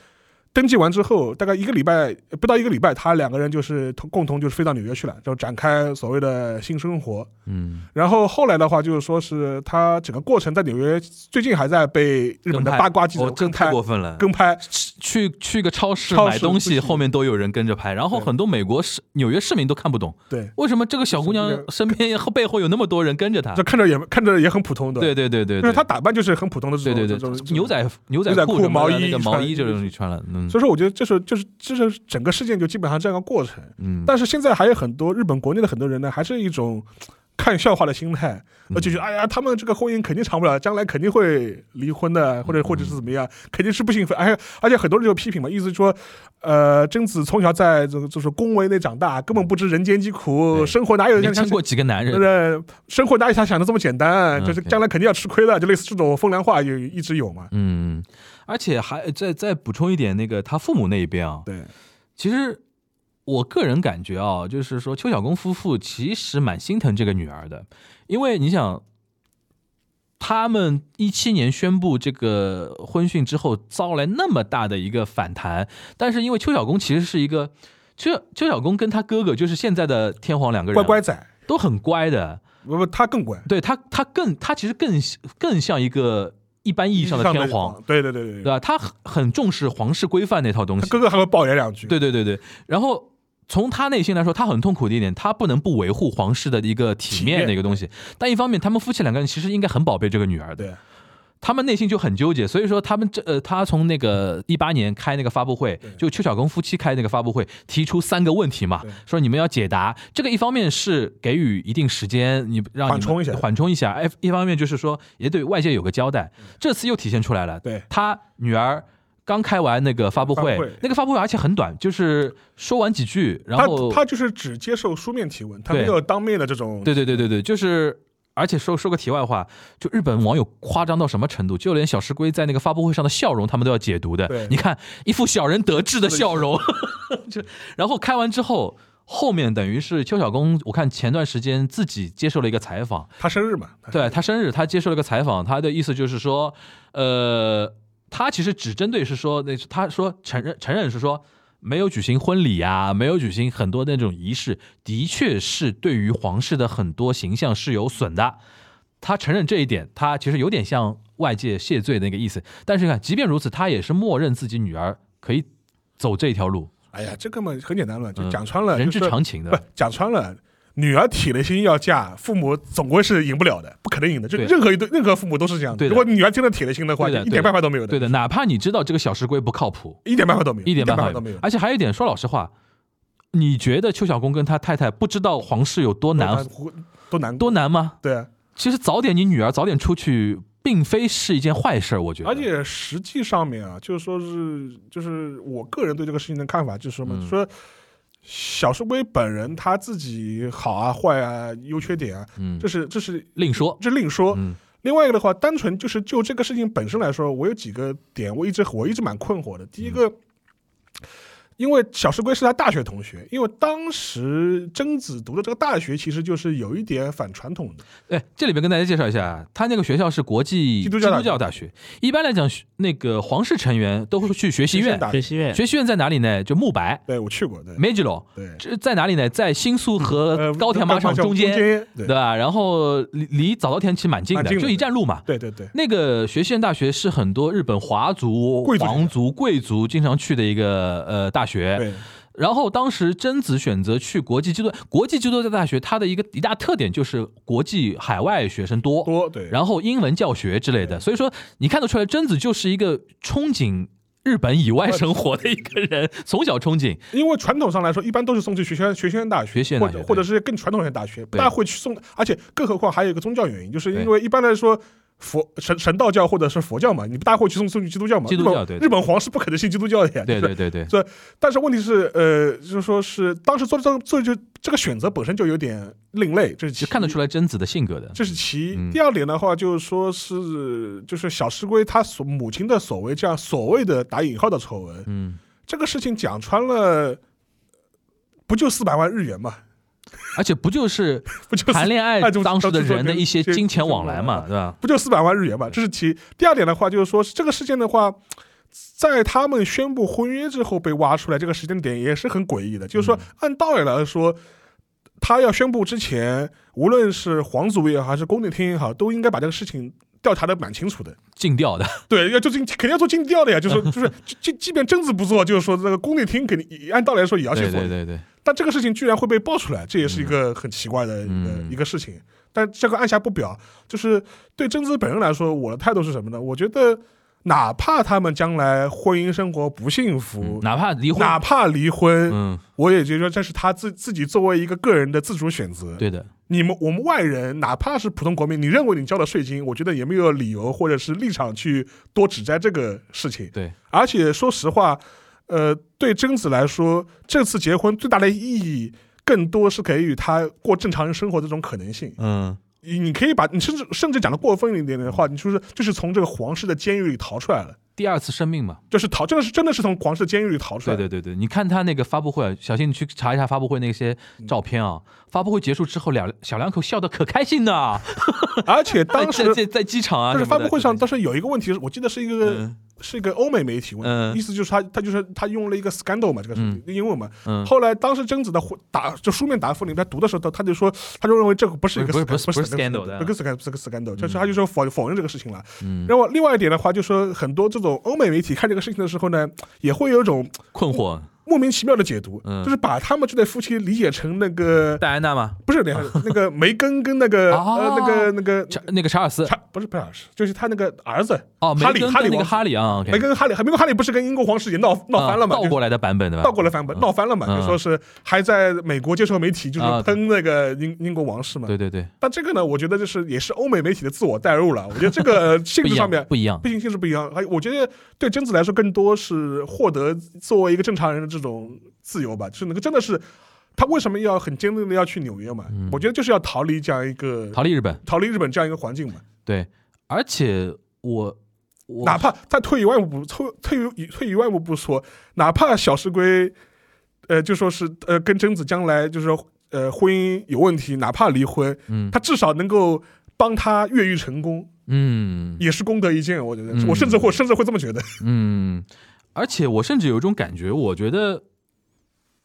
登记完之后，大概一个礼拜不到一个礼拜，他两个人就是同共同就是飞到纽约去了，就展开所谓的新生活。嗯，然后后来的话，就是说是他整个过程在纽约，最近还在被日本的八卦记者哦，跟拍这太过分了。跟拍，去去个超市买东西，后面都有人跟着拍，然后很多美国市纽约市民都看不懂，对，为什么这个小姑娘身边后背后有那么多人跟着她？这？看着也看着也很普通的，对对对对，对。就是她打扮就是很普通的这种对对对牛仔牛仔牛仔裤毛衣那个毛衣这种你穿了，嗯所以说我觉得这是就是这是整个事件就基本上这样一个过程。嗯，但是现在还有很多日本国内的很多人呢，还是一种看笑话的心态，就觉得哎呀，他们这个婚姻肯定长不了，将来肯定会离婚的，或者或者是怎么样，肯定是不幸福。哎呀，而且很多人就批评嘛，意思说，呃，贞子从小在这个就是宫闱内长大，根本不知人间疾苦，生活哪有像过几个男人，呃，生活哪有他想的这么简单？嗯就是将来肯定要吃亏的，就类似这种风凉话也一直有嘛。嗯，而且还再再补充一点，那个他父母那一边啊，对，其实我个人感觉啊，就是说邱小公夫妇其实蛮心疼这个女儿的，因为你想，他们一七年宣布这个婚讯之后，遭来那么大的一个反弹，但是因为邱小公其实是一个邱邱小公跟他哥哥就是现在的天皇两个人啊乖乖仔，都很乖的，不不，他更乖，对他他更他其实更更像一个一般意义上的天皇，，对对对对对吧？他很很重视皇室规范那套东西，哥哥还会抱怨两句。对对对对，然后从他内心来说，他很痛苦的一点，他不能不维护皇室的一个体面体面的一个东西。但一方面，他们夫妻两个人其实应该很宝贝这个女儿的，对，他们内心就很纠结。所以说，他们这呃，他从那个一八年开那个发布会，就邱小公夫妻开那个发布会，提出三个问题嘛，说你们要解答。这个一方面是给予一定时间，你让你缓冲一下缓冲一下。哎，一方面就是说也对外界有个交代。这次又体现出来了，对他女儿。刚开完那个发布会，发布会那个发布会而且很短，就是说完几句，然后他他就是只接受书面提问，他没有当面的这种。对对对对对，就是，而且说说个题外话，就日本网友夸张到什么程度，就连小石龟在那个发布会上的笑容，他们都要解读的对。你看一副小人得志的笑容，就然后开完之后。后面等于是邱小公，我看前段时间自己接受了一个采访，他生日嘛，对他生日，他接受了个采访，他的意思就是说，呃，他其实只针对是说，那他说承认承认是说没有举行婚礼啊，没有举行很多那种仪式，的确是对于皇室的很多形象是有损的。他承认这一点，他其实有点向外界谢罪的那个意思。但是你看，即便如此，他也是默认自己女儿可以走这条路，哎呀，这个嘛很简单了，就嗯讲穿了，人之常情的不。讲穿了。女儿铁了心要嫁，父母总归是赢不了的，不可能赢的。就任何一对任何父母都是这样对的如果女儿真的铁了心的话，的一点办法都没有的。对的，哪怕你知道这个小石龟不靠谱，一点办法都没有，一点办法办都没有。而且还有一点，说老实话，你觉得邱小公跟他太太不知道皇室有多难多难多难吗？对啊，其实早点你女儿早点出去，并非是一件坏事儿，我觉得。而且实际上面啊，就是说是，就是我个人对这个事情的看法，就是什么，嗯说小树龟本人他自己好啊、坏啊、优缺点啊，嗯这，是这是另说。这另说。嗯另外一个的话，单纯就是就这个事情本身来说，我有几个点我一直我一直蛮困惑的。第一个，因为小石龟是他大学同学，因为当时贞子读的这个大学其实就是有一点反传统的，哎，这里边跟大家介绍一下，他那个学校是国际基督教大学。大学。一般来讲，那个皇室成员都会去学习院。学习院，学。习院。在哪里呢？就慕白。对我去过，对。M a j o r 对，这在哪里呢？在新宿和呃高田马场中间，对。对吧？然后离离早稻田其实蛮近的，近的就一站路嘛。对对对，那个学习院大学是很多日本华族、贵族皇族、贵族经常去的一个呃大学。对然后当时贞子选择去国际基督国际基督教大学，它的一个一大特点就是国际海外学生多，多对，然后英文教学之类的，所以说你看得出来，贞子就是一个憧憬日本以外生活的一个人，从小憧憬。因为传统上来说，一般都是送去学校学习院大学，学习院大学或者或者是更传统的大学，大会去送。而且更何况还有一个宗教原因，就是因为一般来说。佛神神道教或者是佛教嘛，你不大会去送送去基督教嘛？基督教对对日本皇室不可能信基督教的呀。对 就是对对对，但是问题是，呃，就是说是当时做这做就这个选择本身就有点另类，这是其就看得出来贞子的性格的。这是其第二点的话，就是说是就是小石龟他所母亲的所谓这样所谓的打引号的丑闻，嗯，这个事情讲穿了，不就四百万日元嘛？而且不就是 不就是谈恋爱当时的就就人的一些金钱往来嘛，对吧？不就四百万日元嘛？这是其。第二点的话，就是说这个事件的话，在他们宣布婚约之后被挖出来，这个时间点也是很诡异的。就是说，按道理来说，他要宣布之前，无论是皇族也好，还是宫内厅也好，都应该把这个事情调查的蛮清楚的。尽调的，对，要就尽肯定要做尽调的呀，就是就是 即即便贞子不做，就是说这个宫内厅肯定也按道理来说也要去对做。对对对，但这个事情居然会被爆出来，这也是一个很奇怪的一个、事情。但这个按下不表，就是对贞子本人来说，我的态度是什么呢？我觉得，哪怕他们将来婚姻生活不幸福，嗯哪怕离婚，哪怕离婚，嗯，我也觉得这是他自自己作为一个个人的自主选择。对的，你们我们外人，哪怕是普通国民，你认为你交了税金，我觉得也没有理由或者是立场去多指摘这个事情。对，而且说实话，呃，对贞子来说，这次结婚最大的意义，更多是给予她过正常人生活的这种可能性。嗯，你你可以把你甚至甚至讲的过分一点点的话，你就是就是从这个皇室的监狱里逃出来了，第二次生命嘛，就是逃，真的是真的是从皇室监狱里逃出来。对对对对，你看他那个发布会，小新你去查一下发布会那些照片啊，发布会结束之后，两小两口笑得可开心呢，而且当 时在在在机场啊，但是发布会上，当时有一个问题，我记得是一个、嗯是一个欧美媒体问，嗯。意思就是他他就是他用了一个 scandal 嘛，这个是嗯。英文嘛。嗯，后来当时贞子的回答就书面答复里面他读的时候，他他就说他就认为这个不是一个不是不是 sca- 不是 scandal 的不是 scandal 不是个 scandal，就是他就说否否认这个事情了。嗯，然后另外一点的话，就说很多这种欧美媒体看这个事情的时候呢，也会有一种困惑，莫名其妙的解读，嗯就是把他们这对夫妻理解成那个戴安娜吗？不是那个那 个梅根跟那个哦呃那个那个查那个查尔斯查不是不是就是他那个儿子哦，哈里哈里那个哈里啊梅根哈里，梅根哈里不是跟英国皇室也闹闹翻了嘛？就啊倒过来的版本对吧？倒过来版本，嗯闹翻了嘛？嗯就说是还在美国接受媒体就是啊喷那个英英国王室嘛。对对对，但这个呢，我觉得就是也是欧美媒体的自我代入了。我觉得这个呃 性质上面不一样，毕竟性质不一样，还我觉得对贞子来说更多是获得作为一个正常人的这种自由吧，就是那个真的是他为什么要很坚定的要去纽约嘛？嗯我觉得就是要逃离这样一个逃离日本，逃离日本这样一个环境嘛。对，而且我我哪怕再退一万步，退退一退一万步不说，哪怕小石龟，呃，就说是呃跟贞子将来就是说呃婚姻有问题，哪怕离婚，嗯他至少能够帮他越狱成功，嗯也是功德一件。我觉得，嗯我甚至会甚至会这么觉得。嗯，而且我甚至有一种感觉，我觉得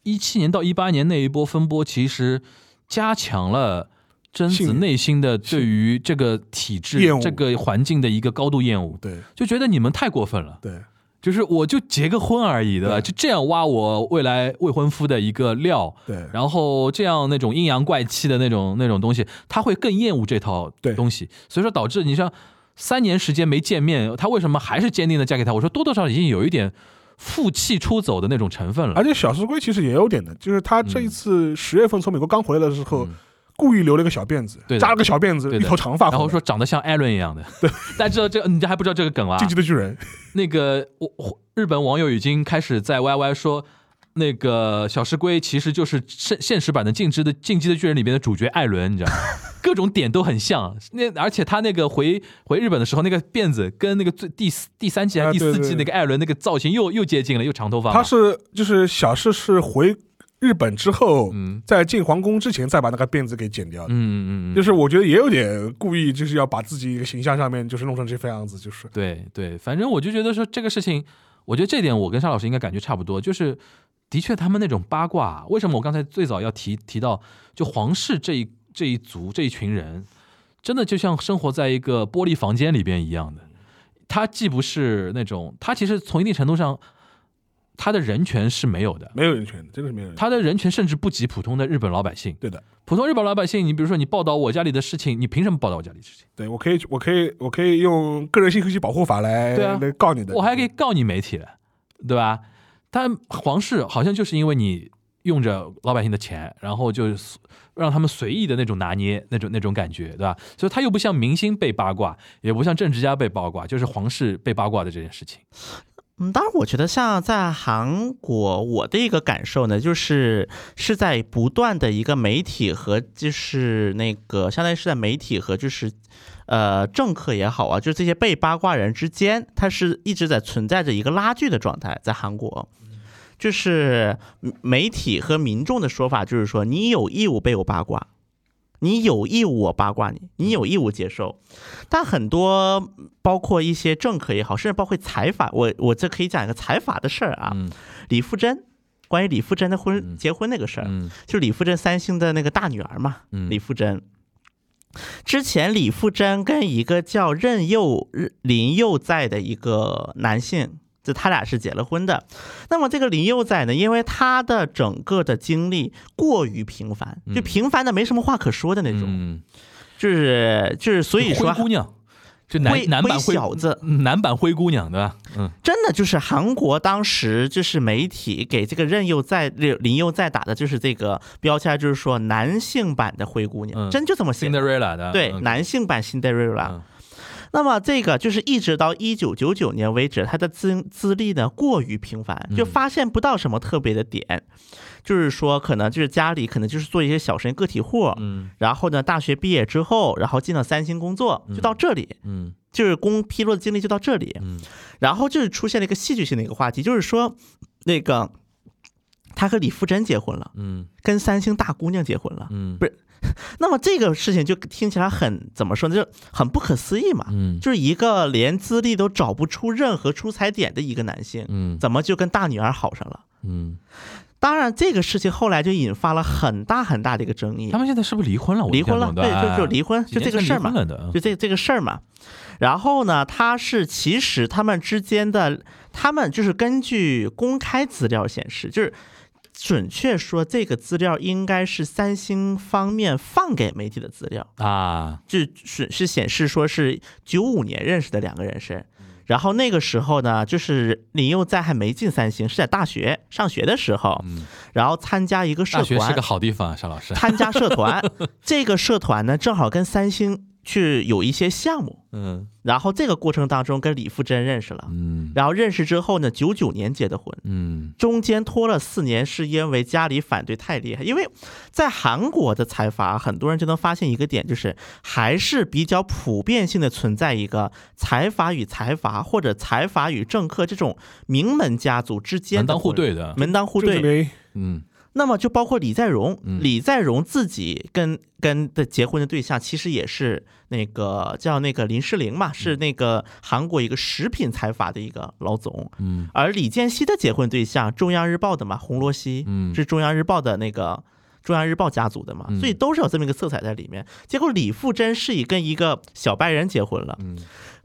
一七年到一八年那一波风波，其实加强了贞子内心的对于这个体制这个环境的一个高度厌恶，对。就觉得你们太过分了。对。就是我就结个婚而已，对。吧？就这样挖我未来未婚夫的一个料，对。然后这样那种阴阳怪气的那种那种东西，他会更厌恶这套东西，所以说导致你像三年时间没见面，他为什么还是坚定的嫁给他？我说多多少少已经有一点负气出走的那种成分了。而。且小石龟其实也有点的，就是他这一次十月份从美国刚回来的时候，嗯故意留了个小辫子对，扎了个小辫子，一头长发，然后说长得像艾伦一样的，对，大家知道这个，你还不知道这个梗啊？进击的巨人，那个我我日本网友已经开始在 YY 说，那个小石龟其实就是现现实版的《进击的进击的巨人》里边的主角艾伦，你知道吗？各种点都很像。那而且他那个回回日本的时候，那个辫子跟那个最第四第三季还是第四季那个艾伦那个造型又又接近了，又长头发。他是就是小石是回日本之后，嗯在进皇宫之前再把那个辫子给剪掉的。嗯嗯嗯，就是我觉得也有点故意，就是要把自己一个形象上面就是弄成这副样子，就是对对，反正我就觉得说这个事情，我觉得这点我跟沙老师应该感觉差不多，就是的确他们那种八卦，为什么我刚才最早要提提到，就皇室这一这一族这一群人，真的就像生活在一个玻璃房间里边一样的。他既不是那种，他其实从一定程度上，他的人权是没有的，没有人权的，真的是没有人权。他的人权甚至不及普通的日本老百姓。对的，普通日本老百姓，你比如说你报道我家里的事情，你凭什么报道我家里的事情？对我可以，我可以，我可以用个人信息保护法来对啊来告你的。我还可以告你媒体了，对吧？但皇室好像就是因为你用着老百姓的钱，然后就让他们随意的那种拿捏，那种那种感觉，对吧？所以他又不像明星被八卦，也不像政治家被八卦，就是皇室被八卦的这件事情。嗯，当然，我觉得像在韩国，我的一个感受呢，就是是在不断的一个媒体和就是那个，相当于是在媒体和就是呃政客也好啊，就是这些被八卦人之间，它是一直在存在着一个拉锯的状态，在韩国。就是媒体和民众的说法，就是说你有义务被我八卦，你有义务我八卦你，你有义务接受。但很多包括一些政客也好，甚至包括财阀，我我这可以讲一个财阀的事儿啊。嗯李富真，关于李富真的婚嗯结婚那个事儿，嗯就李富真三星的那个大女儿嘛，嗯李富真。之前李富真跟一个叫任佑林佑在的一个男性，就他俩是结了婚的。那么这个林幼崽呢，因为他的整个的经历过于平凡，就嗯平凡的没什么话可说的那种，嗯，就是就是所以说灰姑娘，就男男版灰小子，嗯男版灰姑娘，对吧？嗯真的就是韩国当时就是媒体给这个任佑在林佑在打的就是这个标签，就是说男性版的灰姑娘，嗯真就这么写的。，Cinderella 的，对，嗯男性版辛德瑞拉。嗯那么这个就是一直到一九九九年为止，他的资资历呢过于平凡，就嗯。发现不到什么特别的点，就是说可能就是家里可能就是做一些小生意个体户，嗯然后呢大学毕业之后，然后进了三星工作，就到这里，嗯。就是公披露的经历就到这里，嗯。然后就是出现了一个戏剧性的一个话题，就是说那个他和李富真结婚了，嗯。跟三星大姑娘结婚了。嗯。不是 那么这个事情就听起来很怎么说呢，就很不可思议嘛。嗯就是一个连资历都找不出任何出彩点的一个男性，嗯怎么就跟大女儿好上了？嗯，当然，这个事情后来就引发了很大很大的一个争议他。们现在是不是离婚了？我离婚了，对，就就离婚，就这个事儿嘛，就这这个事儿嘛。然后呢，他是其实他们之间的，他们就是根据公开资料显示，就是准确说，这个资料应该是三星方面放给媒体的资料，啊，就是是显示说是九五年认识的两个人是。然后那个时候呢，就是林佑在还没进三星，是在大学上学的时候，嗯，然后参加一个社团大学是个，好地方，邵老师，参加社团，这个社团呢正好跟三星去有一些项目，嗯。然后这个过程当中跟李富真认识了，嗯。然后认识之后呢，九九年结的婚，嗯。中间拖了四年，是因为家里反对太厉害。因为在韩国的财阀，很多人就能发现一个点，就是还是比较普遍性的存在一个财阀与财阀，或者财阀与政客这种名门家族之间门当户，对的，门当户对。嗯那么就包括李在镕，嗯。李在镕自己跟跟的结婚的对象，其实也是那个叫那个林世玲嘛，是那个韩国一个食品财阀的一个老总。嗯。而李健熙的结婚对象，中央日报的嘛，洪罗熙，嗯。是中央日报的那个中央日报家族的嘛，嗯。所以都是有这么一个色彩在里面。结果李富真是以跟一个小白人结婚了，嗯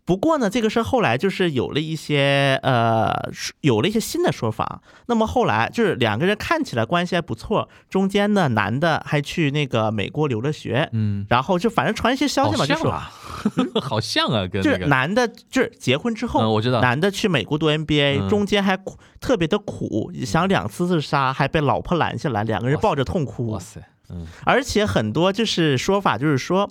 不过呢，这个事儿后来就是有了一些呃，有了一些新的说法。那么后来就是两个人看起来关系还不错，中间呢男的还去那个美国留了学，嗯，然后就反正传一些消息嘛，就说好像啊，好像啊，跟就是，男的，就是结婚之嗯，后，我知道，男的去美国读 MBA，嗯中间还苦特别的苦，想两次自杀，还被老婆拦下来，两个人抱着痛哭哇。塞，嗯而且很多就是说法，就是说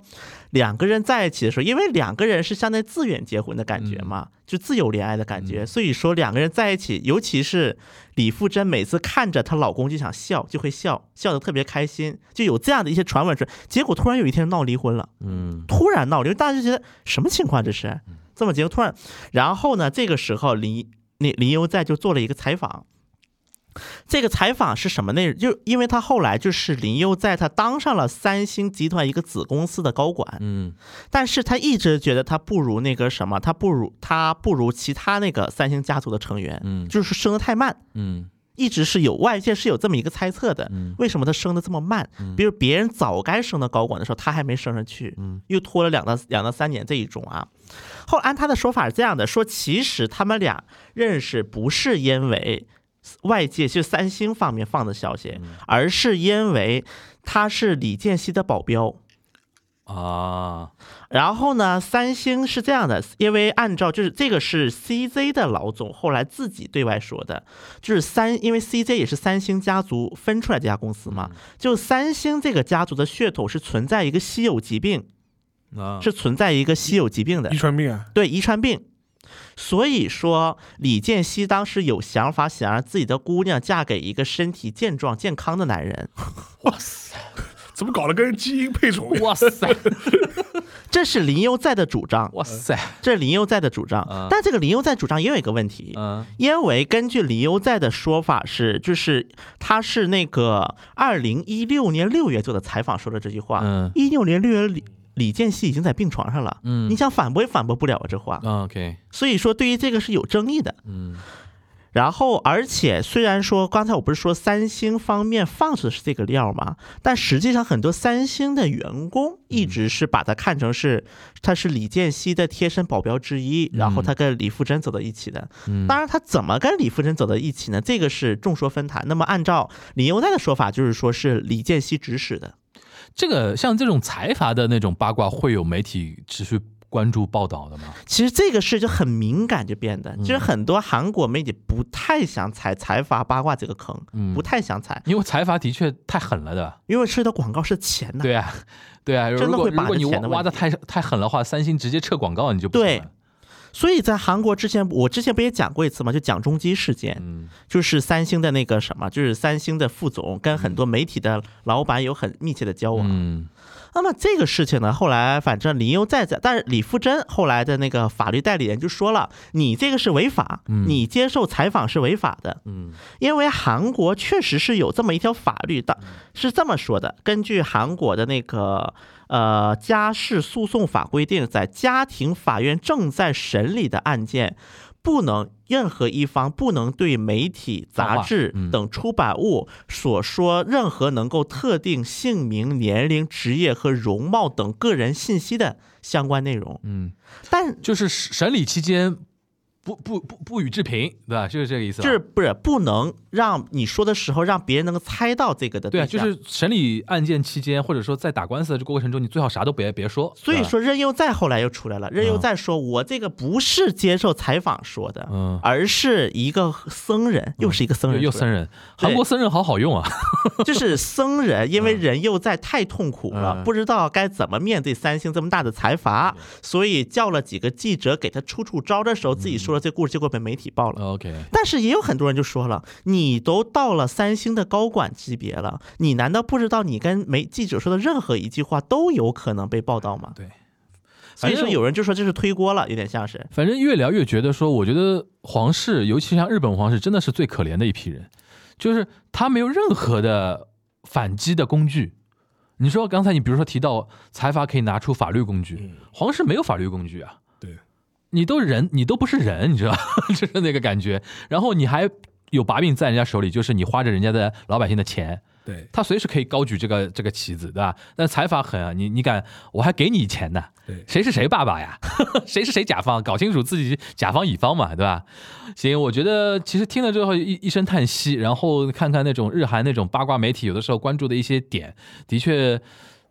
两个人在一起的时候，因为两个人是相当于自愿结婚的感觉嘛，就自由恋爱的感觉，所以说两个人在一起，尤其是李富真每次看着她老公就想笑，就会笑，笑得特别开心，就有这样的一些传闻说，结果突然有一天闹离婚了，嗯突然闹离婚，大家就觉得什么情况这是？这么结果突然，然后呢，这个时候林那林悠在就做了一个采访。这个采访是什么内容？就因为他后来就是林佑在，他当上了三星集团一个子公司的高管，嗯但是他一直觉得他不如那个什么，他不如他不如其他那个三星家族的成员，嗯就是升得太慢，嗯一直是有外界是有这么一个猜测的，嗯为什么他升得这么慢？比如别人早该升到高管的时候，他还没升上去，嗯又拖了两到两到三年这一种啊。后按他的说法是这样的，说其实他们俩认识不是因为外界就三星方面放的消息，而是因为他是李健熙的保镖。啊。然后呢，三星是这样的，因为按照就是这个是 CZ 的老总后来自己对外说的，就是三，因为 CZ 也是三星家族分出来这家公司嘛，就三星这个家族的血统是存在一个稀有疾病，啊。是存在一个稀有疾病的。遗，传病啊，对遗传病。所以说，李健熙当时有想法，想让自己的姑娘嫁给一个身体健壮、健康的男人。哇塞怎么搞得跟基因配种？哇塞 这是林宥在的主张，哇塞这是林宥在的主张嗯。但这个林宥在主张也有一个问题，嗯因为根据林宥在的说法是，就是他是那个二零一六年六月做的采访说的这句话。嗯一六年六月李李健熙已经在病床上了，嗯你想反驳也反驳不了啊这话。啊 OK 所以说对于这个是有争议的。嗯然后，而且虽然说刚才我不是说三星方面放出的是这个料吗？但实际上很多三星的员工一直是把他看成是他是李健熙的贴身保镖之一，然后他跟李富真走到一起的。嗯当然，他怎么跟李富真走到一起呢？这个是众说纷纭。那么按照李优在的说法，就是说是李健熙指使的。这个像这种财阀的那种八卦，会有媒体持续关注报道的吗？其实这个事就很敏感，就变得，就是很多韩国媒体不太想踩财阀八卦这个坑，嗯不太想踩，因为财阀的确太狠了的。因为涉及到广告是钱呐。对啊，对啊，真的会把这如果你挖钱的挖的太太狠的话，三星直接撤广告你就不对了。所以在韩国之前，我之前不也讲过一次吗？就蒋中基事件，嗯就是三星的那个什么，就是三星的副总跟很多媒体的老板有很密切的交往。嗯那么这个事情呢，后来反正林优在在，但是李富真后来的那个法律代理人就说了，你这个是违法，嗯你接受采访是违法的，嗯因为韩国确实是有这么一条法律的，是这么说的，根据韩国的那个。呃，家事诉讼法规定，在家庭法院正在审理的案件，不能任何一方不能对媒体、杂志嗯等出版物所说任何能够特定姓名、年龄、职业和容貌等个人信息的相关内容。嗯，但就是审理期间不不不不予置评，对吧？就是这个意思。就是不是不能让你说的时候让别人能够猜到这个的对啊，就是审理案件期间，或者说在打官司的这个过程中，你最好啥都别别说。所以说任佑在后来又出来了，任佑在说我这个不是接受采访说的，嗯，而是一个僧人，又是一个僧人又僧人，韩国僧人好好用啊。就是僧人，因为任佑在太痛苦了，嗯不知道该怎么面对三星这么大的财阀，所以叫了几个记者给他出出招的时候，自己说了这故事，结果被媒体报了。OK，但是也有很多人就说了，你都到了三星的高管级别了，你难道不知道你跟媒记者说的任何一句话都有可能被报道吗？对。所以反正说有人就说这是推锅了，有点像是。反正越聊越觉得说，我觉得皇室，尤其像日本皇室，真的是最可怜的一批人，就是他没有任何的反击的工具。你说刚才你比如说提到财阀可以拿出法律工具，皇室没有法律工具啊。对，你都人，你都不是人，你知道，就是那个感觉。然后你还有把柄在人家手里，就是你花着人家的老百姓的钱，对他随时可以高举这个这个旗子，对吧？但财阀狠啊，你你敢，我还给你钱呢，对谁是谁爸爸呀？谁是谁甲方？搞清楚自己甲方乙方嘛，对吧？行，我觉得其实听了之后一一声叹息，然后看看那种日韩那种八卦媒体有的时候关注的一些点，的确。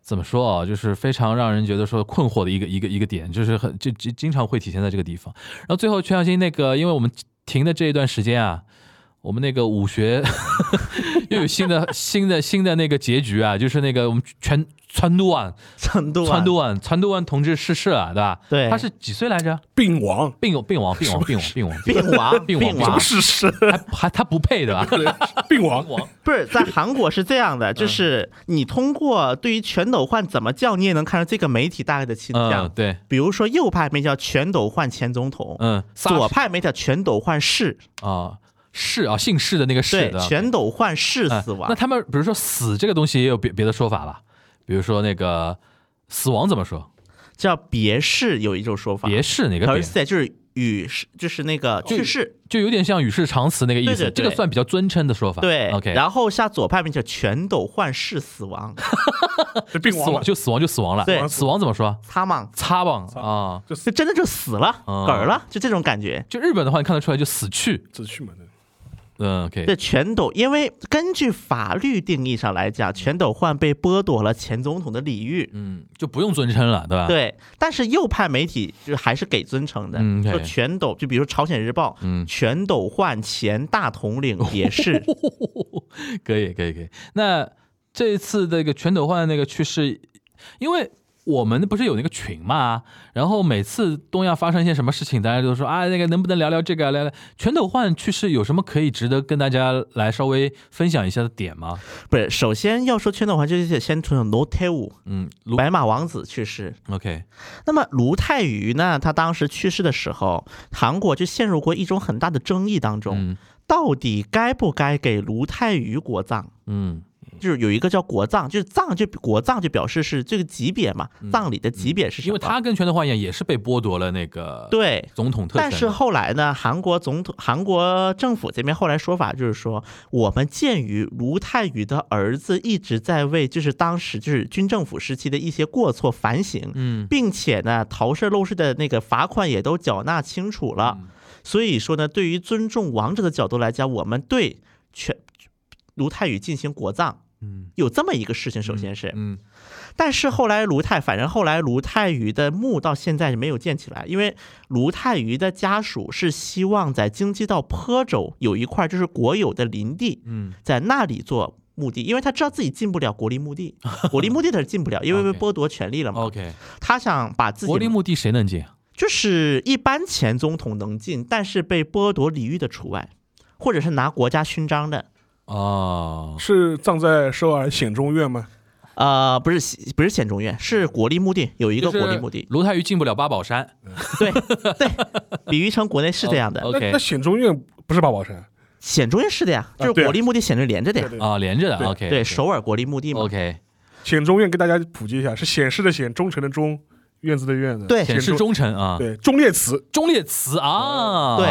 怎么说啊？就是非常让人觉得说困惑的一个一个一个点，就是很就就经常会体现在这个地方。然后最后全小新那个，因为我们停的这一段时间啊，我们那个武学 又有新的 新的新的那个结局啊，就是那个我们全川都湾程度啊川都湾川都湾同志逝世了，对吧？对。他是几岁来着？病亡，病病亡病亡病亡病亡 病亡病亡病亡什么事实？还还他不配对吧？病亡，不是在韩国是这样的，就是你通过对于全斗焕怎么叫，你也能看出这个媒体大概的倾嗯，向。对，比如说右派媒体叫全斗焕前总统，嗯，左派媒体叫全斗焕氏，啊是啊，姓氏的那个氏，的全斗焕氏哎死亡。那他们比如说死这个东西也有别别的说法吧？比如说那个死亡怎么说？叫别氏有一种说法，别氏哪个别？就是与世，就是那个去世。就有点像与世长辞那个意思，对对对这个算比较尊称的说法。对，OK，然后下左派媒体叫全斗焕氏死亡，死亡，就死亡就死亡了。对死亡怎么说？擦嘛，擦棒啊！就就真的就死了，嗯嗝儿了，就这种感觉。就日本的话，你看得出来就死去。死去嘛的。嗯，OK，这全斗，因为根据法律定义上来讲，全斗焕被剥夺了前总统的礼遇。嗯，就不用尊称了，对吧？，对，但是右派媒体就还是给尊称的，嗯说对全斗，就比如《朝鲜日报》，嗯，全斗焕前大统领 也是，可以，可以，可以。那这一次这个全斗焕那个去世，因为我们不是有那个群嘛，然后每次东亚发生一些什么事情，大家都说啊，那个能不能聊聊这个？聊聊全斗焕去世有什么可以值得跟大家来稍微分享一下的点吗？不是，首先要说全斗焕，就是得先从罗泰武嗯，白马王子去世。OK，那么卢泰愚呢，他当时去世的时候，韩国就陷入过一种很大的争议当中，嗯到底该不该给卢泰愚国葬？嗯就是有一个叫国葬，就是葬就国葬就表示是这个级别嘛，葬礼的级别是什么？因为他跟全斗焕一样，也是被剥夺了那个对。总统特权。但是后来呢，韩国总统、韩国政府这边后来说法就是说，我们鉴于卢泰愚的儿子一直在为就是当时就是军政府时期的一些过错反省，嗯并且呢，逃税漏税的那个罚款也都缴纳清楚了。嗯所以说呢，对于尊重亡者的角度来讲，我们对全卢泰愚进行国葬，嗯有这么一个事情。首先是，嗯但是后来卢泰，反正后来卢泰愚的墓到现在是没有建起来，因为卢泰愚的家属是希望在京畿道坡州有一块就是国有的林地，嗯在那里做。墓地，因为他知道自己进不了国立墓地，国立墓地他是进不了，因为被剥夺权利了嘛。，OK，他想把自己国立墓地谁能进？就是一般前总统能进，但是被剥夺礼遇的除外，或者是拿国家勋章的。哦，是葬在首尔显忠院吗？呃，不是不是显忠院，是国立墓地，有一个国立墓地。卢泰愚进不了八宝山。对对，比喻成国内是这样的。OK 那显忠院不是八宝山？显忠院是的呀，就是国立墓地显着连着的呀。对啊，连着的对，OK，对，首尔国立墓地嘛。OK，显忠院给大家普及一下，是显示的显，忠诚的忠，院子的院子。对显示忠诚啊，对，忠烈祠。忠烈祠啊，对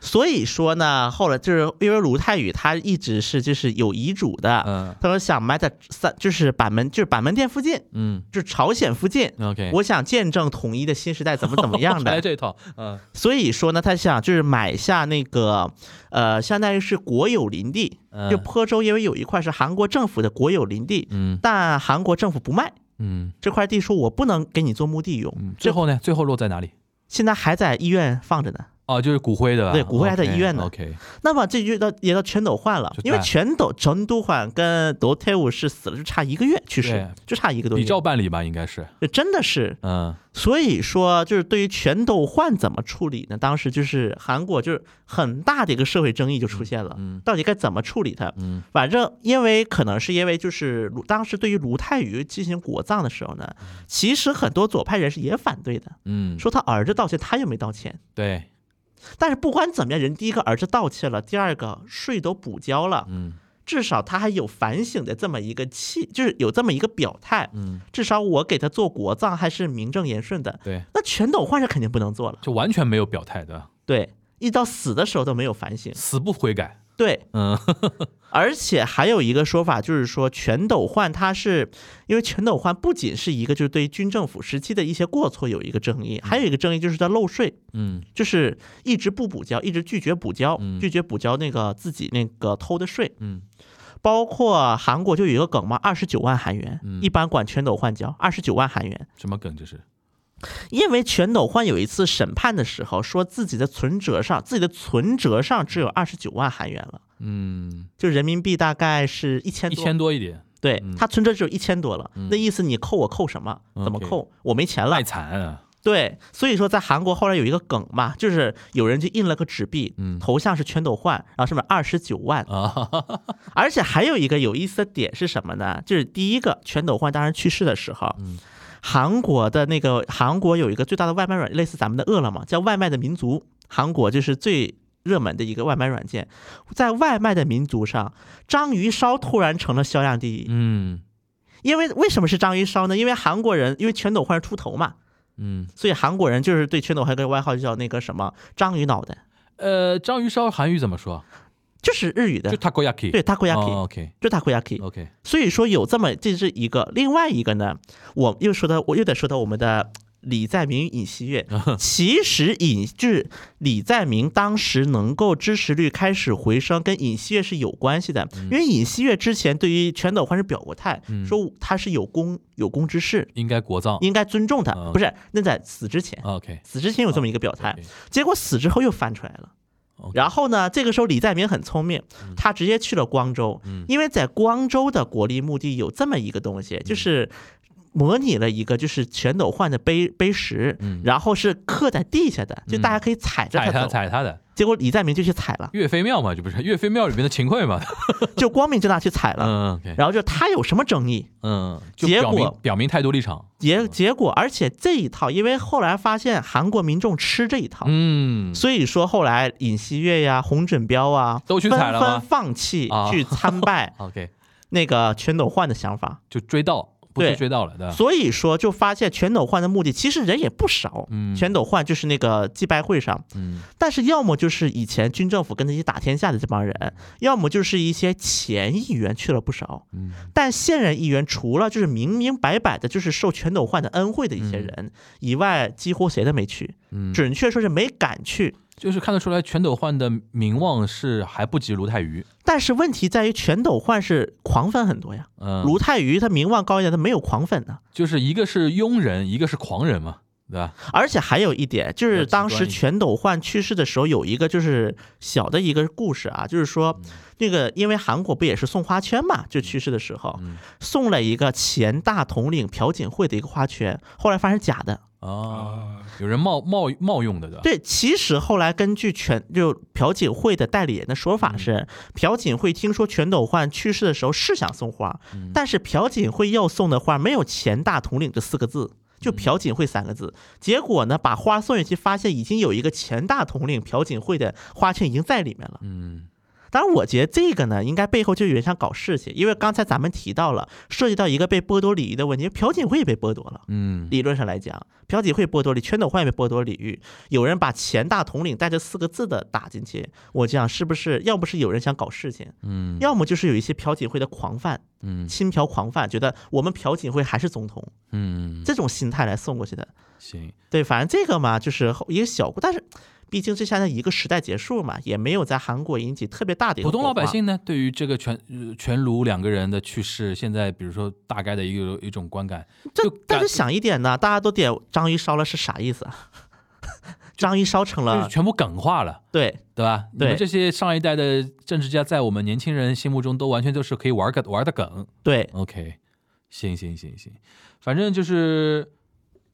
所以说呢，后来就是因为卢泰愚他一直是就是有遗嘱的，嗯。他说想埋在三就是板门就是板门店附近，嗯。就是朝鲜附近。，OK，我想见证统一的新时代怎么怎么样的。来，这一套，嗯。所以说呢，他想就是买下那个呃，相当于是国有林地，就嗯坡州因为有一块是韩国政府的国有林地，嗯。但韩国政府不卖。嗯。这块地，说我不能给你做墓地用。嗯，，最后呢？最后落在哪里？现在还在医院放着呢。哦，就是骨灰的吧？对骨灰还在医院呢。OK，那么这就到也到全斗焕了，因为全斗全斗焕跟罗泰武是死了就差一个月去世，就差一个多月。比月，照办理吧，应该是，就真的是。嗯。所以说，就是对于全斗焕怎么处理呢？当时就是韩国就是很大的一个社会争议就出现了，嗯到底该怎么处理他？嗯。反正因为可能是因为就是当时对于卢泰愚进行国葬的时候呢，其实很多左派人士也反对的，嗯，说他儿子道歉，他又没道歉。对，但是不管怎么样，人第一个儿子盗窃了，第二个税都补交了，嗯至少他还有反省的这么一个气，就是有这么一个表态。嗯，至少我给他做国葬还是名正言顺的。对，那全斗焕是肯定不能做了。就完全没有表态的，对，一直到死的时候都没有反省。死不悔改，对，嗯。而且还有一个说法，就是说全斗焕他是因为全斗焕不仅是一个就是对于军政府时期的一些过错有一个争议，还有一个争议就是他漏税，嗯。就是一直不补交，一直拒绝补交，嗯。拒绝补交那个自己那个偷的税。嗯。包括韩国就有一个梗嘛，二十九万韩元，嗯。一般管全斗焕交二十九万韩元，什么梗这是？因为全斗焕有一次审判的时候，说自己的存折上，自己的存折上只有二十九万韩元了。嗯，就人民币大概是一千一多，千多一点，对嗯。他存折只有一千多了，嗯。那意思你扣我扣什么？怎么扣？我没钱了。卖。惨啊，对，所以说在韩国后来有一个梗嘛，就是有人就印了个纸币，嗯。头像是全斗焕，然后上面二十九万，啊，而且还有一个有意思的点是什么呢？就是第一个全斗焕当时去世的时候，嗯韩国的那个韩国有一个最大的外卖软，类似咱们的饿了么，叫外卖的民族，韩国就是最。热门的一个外卖软件，在外卖的民族上，章鱼烧突然成了销量第一。嗯因为为什么是章鱼烧呢？因为韩国人因为全斗焕是秃头嘛，嗯，所以韩国人就是对全斗焕有个外号就叫那个什么章鱼脑袋，呃，章鱼烧韩语怎么说？就是日语的。就的，takoyaki，对 takoyaki，、就 takoyaki。所以说有这么这是一个，另外一个呢，我又说到我又得说到我们的李在明与尹锡悦。其实尹就是李在明当时能够支持率开始回升，跟尹锡悦是有关系的，因为尹锡悦之前对于全斗焕是表过态，嗯。说他是有功有功之士，应该国葬应该尊重他，嗯不是那在死之前。，OK，死之前有这么一个表态。结果死之后又翻出来了。然后呢，这个时候李在明很聪明，他直接去了光州，嗯。因为在光州的国立墓地有这么一个东西，就是模拟了一个就是全斗焕的碑碑石，嗯。然后是刻在地下的，就大家可以踩着踩他它走。踩他的结果李在明就去踩了，岳飞庙嘛，就不是岳飞庙里面的秦桧嘛？就光明正大去踩了。嗯，OK，然后就他有什么争议？嗯，就结表明果表明态度立场，结结果，而且这一套，因为后来发现韩国民众吃这一套，嗯，所以说后来尹锡悦呀、洪准标啊，都去踩了纷纷放弃啊去参拜 OK，那个全斗焕的想法。就追到，不对是追到了，对吧？所以说就发现全斗焕的目的其实人也不少。嗯全斗焕就是那个祭拜会上，嗯但是要么就是以前军政府跟他一起打天下的这帮人，要么就是一些前议员去了不少。嗯但现任议员除了就是明明白白的就是受全斗焕的恩惠的一些人以外，几乎谁都没去。嗯，准确说是没敢去。就是看得出来全斗焕的名望是还不及卢泰愚，但是问题在于全斗焕是狂粉很多呀，嗯，卢泰愚他名望高一点，他没有狂粉呢。就是一个是庸人，一个是狂人嘛，对吧？而且还有一点，就是当时全斗焕去世的时候，有一个就是小的一个故事啊，就是说那个因为韩国不也是送花圈嘛，就去世的时候嗯送了一个前大统领朴槿惠的一个花圈，后来发现是假的。啊，有人冒冒冒用的，对吧？对，其实后来根据全就朴槿惠的代理人的说法是，朴槿惠听说全斗焕去世的时候是想送花，但是朴槿惠要送的花没有前大统领这四个字。就朴槿惠三个字，结果呢，把花送进去，发现已经有一个前大统领朴槿惠的花圈已经在里面了。嗯当然，我觉得这个呢，应该背后就有人想搞事情，因为刚才咱们提到了，涉及到一个被剥夺礼遇的问题，朴槿惠也被剥夺了。嗯理论上来讲，朴槿惠剥夺礼，全斗焕也被剥夺礼遇，有人把前大统领带着四个字的打进去，我讲是不是？要不是有人想搞事情，嗯要么就是有一些朴槿惠的狂犯，嗯亲朴狂犯，觉得我们朴槿惠还是总统，嗯，这种心态来送过去的。行，对，反正这个嘛，就是一个小故，但是毕竟这现在一个时代结束嘛，也没有在韩国引起特别大的普通老百姓呢，对于这个全呃全卢两个人的去世，现在比如说大概的一个一种观感，这但是想一点呢，大家都点章鱼烧了是啥意思啊？章鱼烧成了就是全部梗化了。对对吧？你们这些上一代的政治家，在我们年轻人心目中都完全就是可以玩个玩的梗。对 OK，行行行行，反正就是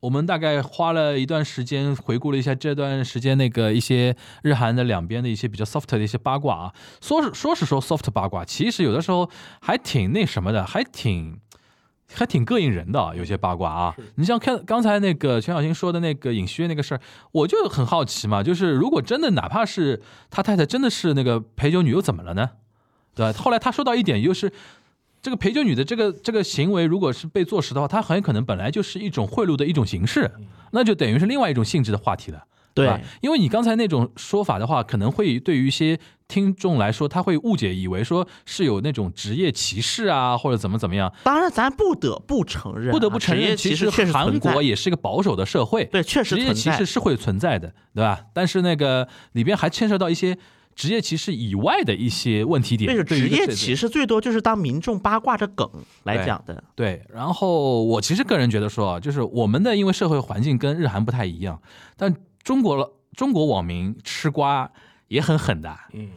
我们大概花了一段时间回顾了一下这段时间那个一些日韩的两边的一些比较 soft 的一些八卦啊。说是说是说 soft 八卦，其实有的时候还挺那什么的，还挺。还挺膈应人的啊，有些八卦啊。你像看刚才那个全小新说的那个尹锡悦那个事儿，我就很好奇嘛，就是如果真的哪怕是他太太真的是那个陪酒女，又怎么了呢？对吧？后来他说到一点，就是这个陪酒女的这个这个行为，如果是被坐实的话，它很可能本来就是一种贿赂的一种形式，那就等于是另外一种性质的话题了。对吧因为你刚才那种说法的话，可能会对于一些听众来说，他会误解，以为说是有那种职业歧视啊，或者怎么怎么样。当然，咱不得不承认啊，不得不承认，其实韩国也是一个保守的社会，对，确实职业歧视。是会存在的，对吧？但是那个里边还牵涉到一些职业歧视以外的一些问题点。对，对于职业这歧视最多就是当民众八卦着梗来讲的。对，然后我其实个人觉得说啊，就是我们的因为社会环境跟日韩不太一样，但中国了中国网民吃瓜也很狠的，嗯，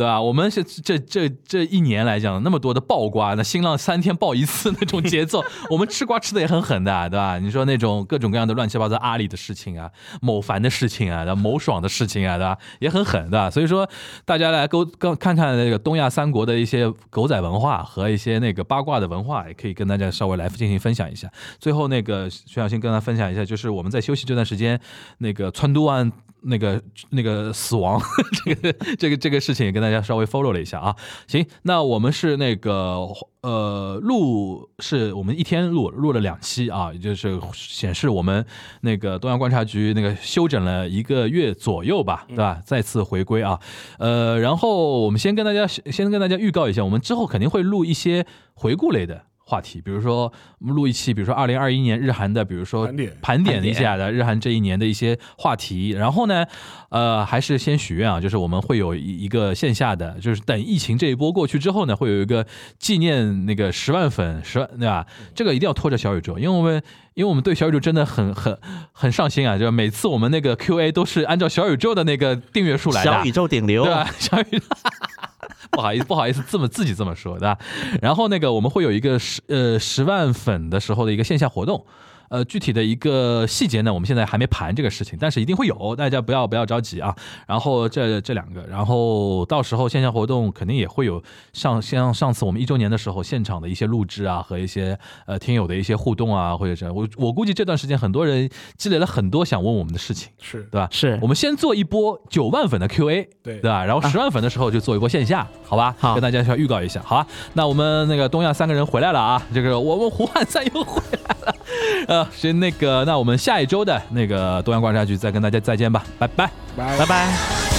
对吧？我们是这这这一年来讲，那么多的爆瓜，那新浪三天爆一次那种节奏，我们吃瓜吃的也很狠的，对吧？你说那种各种各样的乱七八糟阿里的事情啊，某凡的事情啊，某爽的事情啊，对吧？也很狠的。所以说，大家来勾跟看看那个东亚三国的一些狗仔文化和一些那个八卦的文化，也可以跟大家稍微来进行分享一下。最后，那个徐小新跟大家分享一下，就是我们在休息这段时间，那个川都湾。那个那个死亡，这个这个这个事情也跟大家稍微 follow 了一下啊。行，那我们是那个呃录是我们一天录录了两期啊，也就是显示我们那个东阳观察局那个休整了一个月左右吧，对吧？再次回归啊，呃，然后我们先跟大家先跟大家预告一下，我们之后肯定会录一些回顾类的。话题，比如说我们录一期，比如说二零二一年日韩的，比如说盘点盘点一下的日韩这一年的一些话题。然后呢，呃，还是先许愿啊，就是我们会有一一个线下的，就是等疫情这一波过去之后呢，会有一个纪念那个十万粉十万对吧？这个一定要拖着小宇宙，因为我们因为我们对小宇宙真的很很很上心啊，就是每次我们那个 Q A 都是按照小宇宙的那个订阅数来的，小宇宙顶流，对吧？小宇宙。不好意思，不好意思，这么自己这么说，对吧？然后那个我们会有一个十呃十万粉的时候的一个线下活动。呃，具体的一个细节呢，我们现在还没盘这个事情，但是一定会有，大家不要不要着急啊。然后这这两个，然后到时候线下活动肯定也会有，上像上次我们一周年的时候现场的一些录制啊，和一些呃听友的一些互动啊，或者是我我估计这段时间很多人积累了很多想问我们的事情，是对吧？是我们先做一波九万粉的 Q&A，对对吧？然后十万粉的时候就做一波线下，好吧？好跟大家要预告一下，好吧？那我们那个东亚三个人回来了啊，这个我们胡汉三又回来了，呃，是那个。那我们下一周的那个东阳观察局再跟大家再见吧，拜拜，拜拜拜。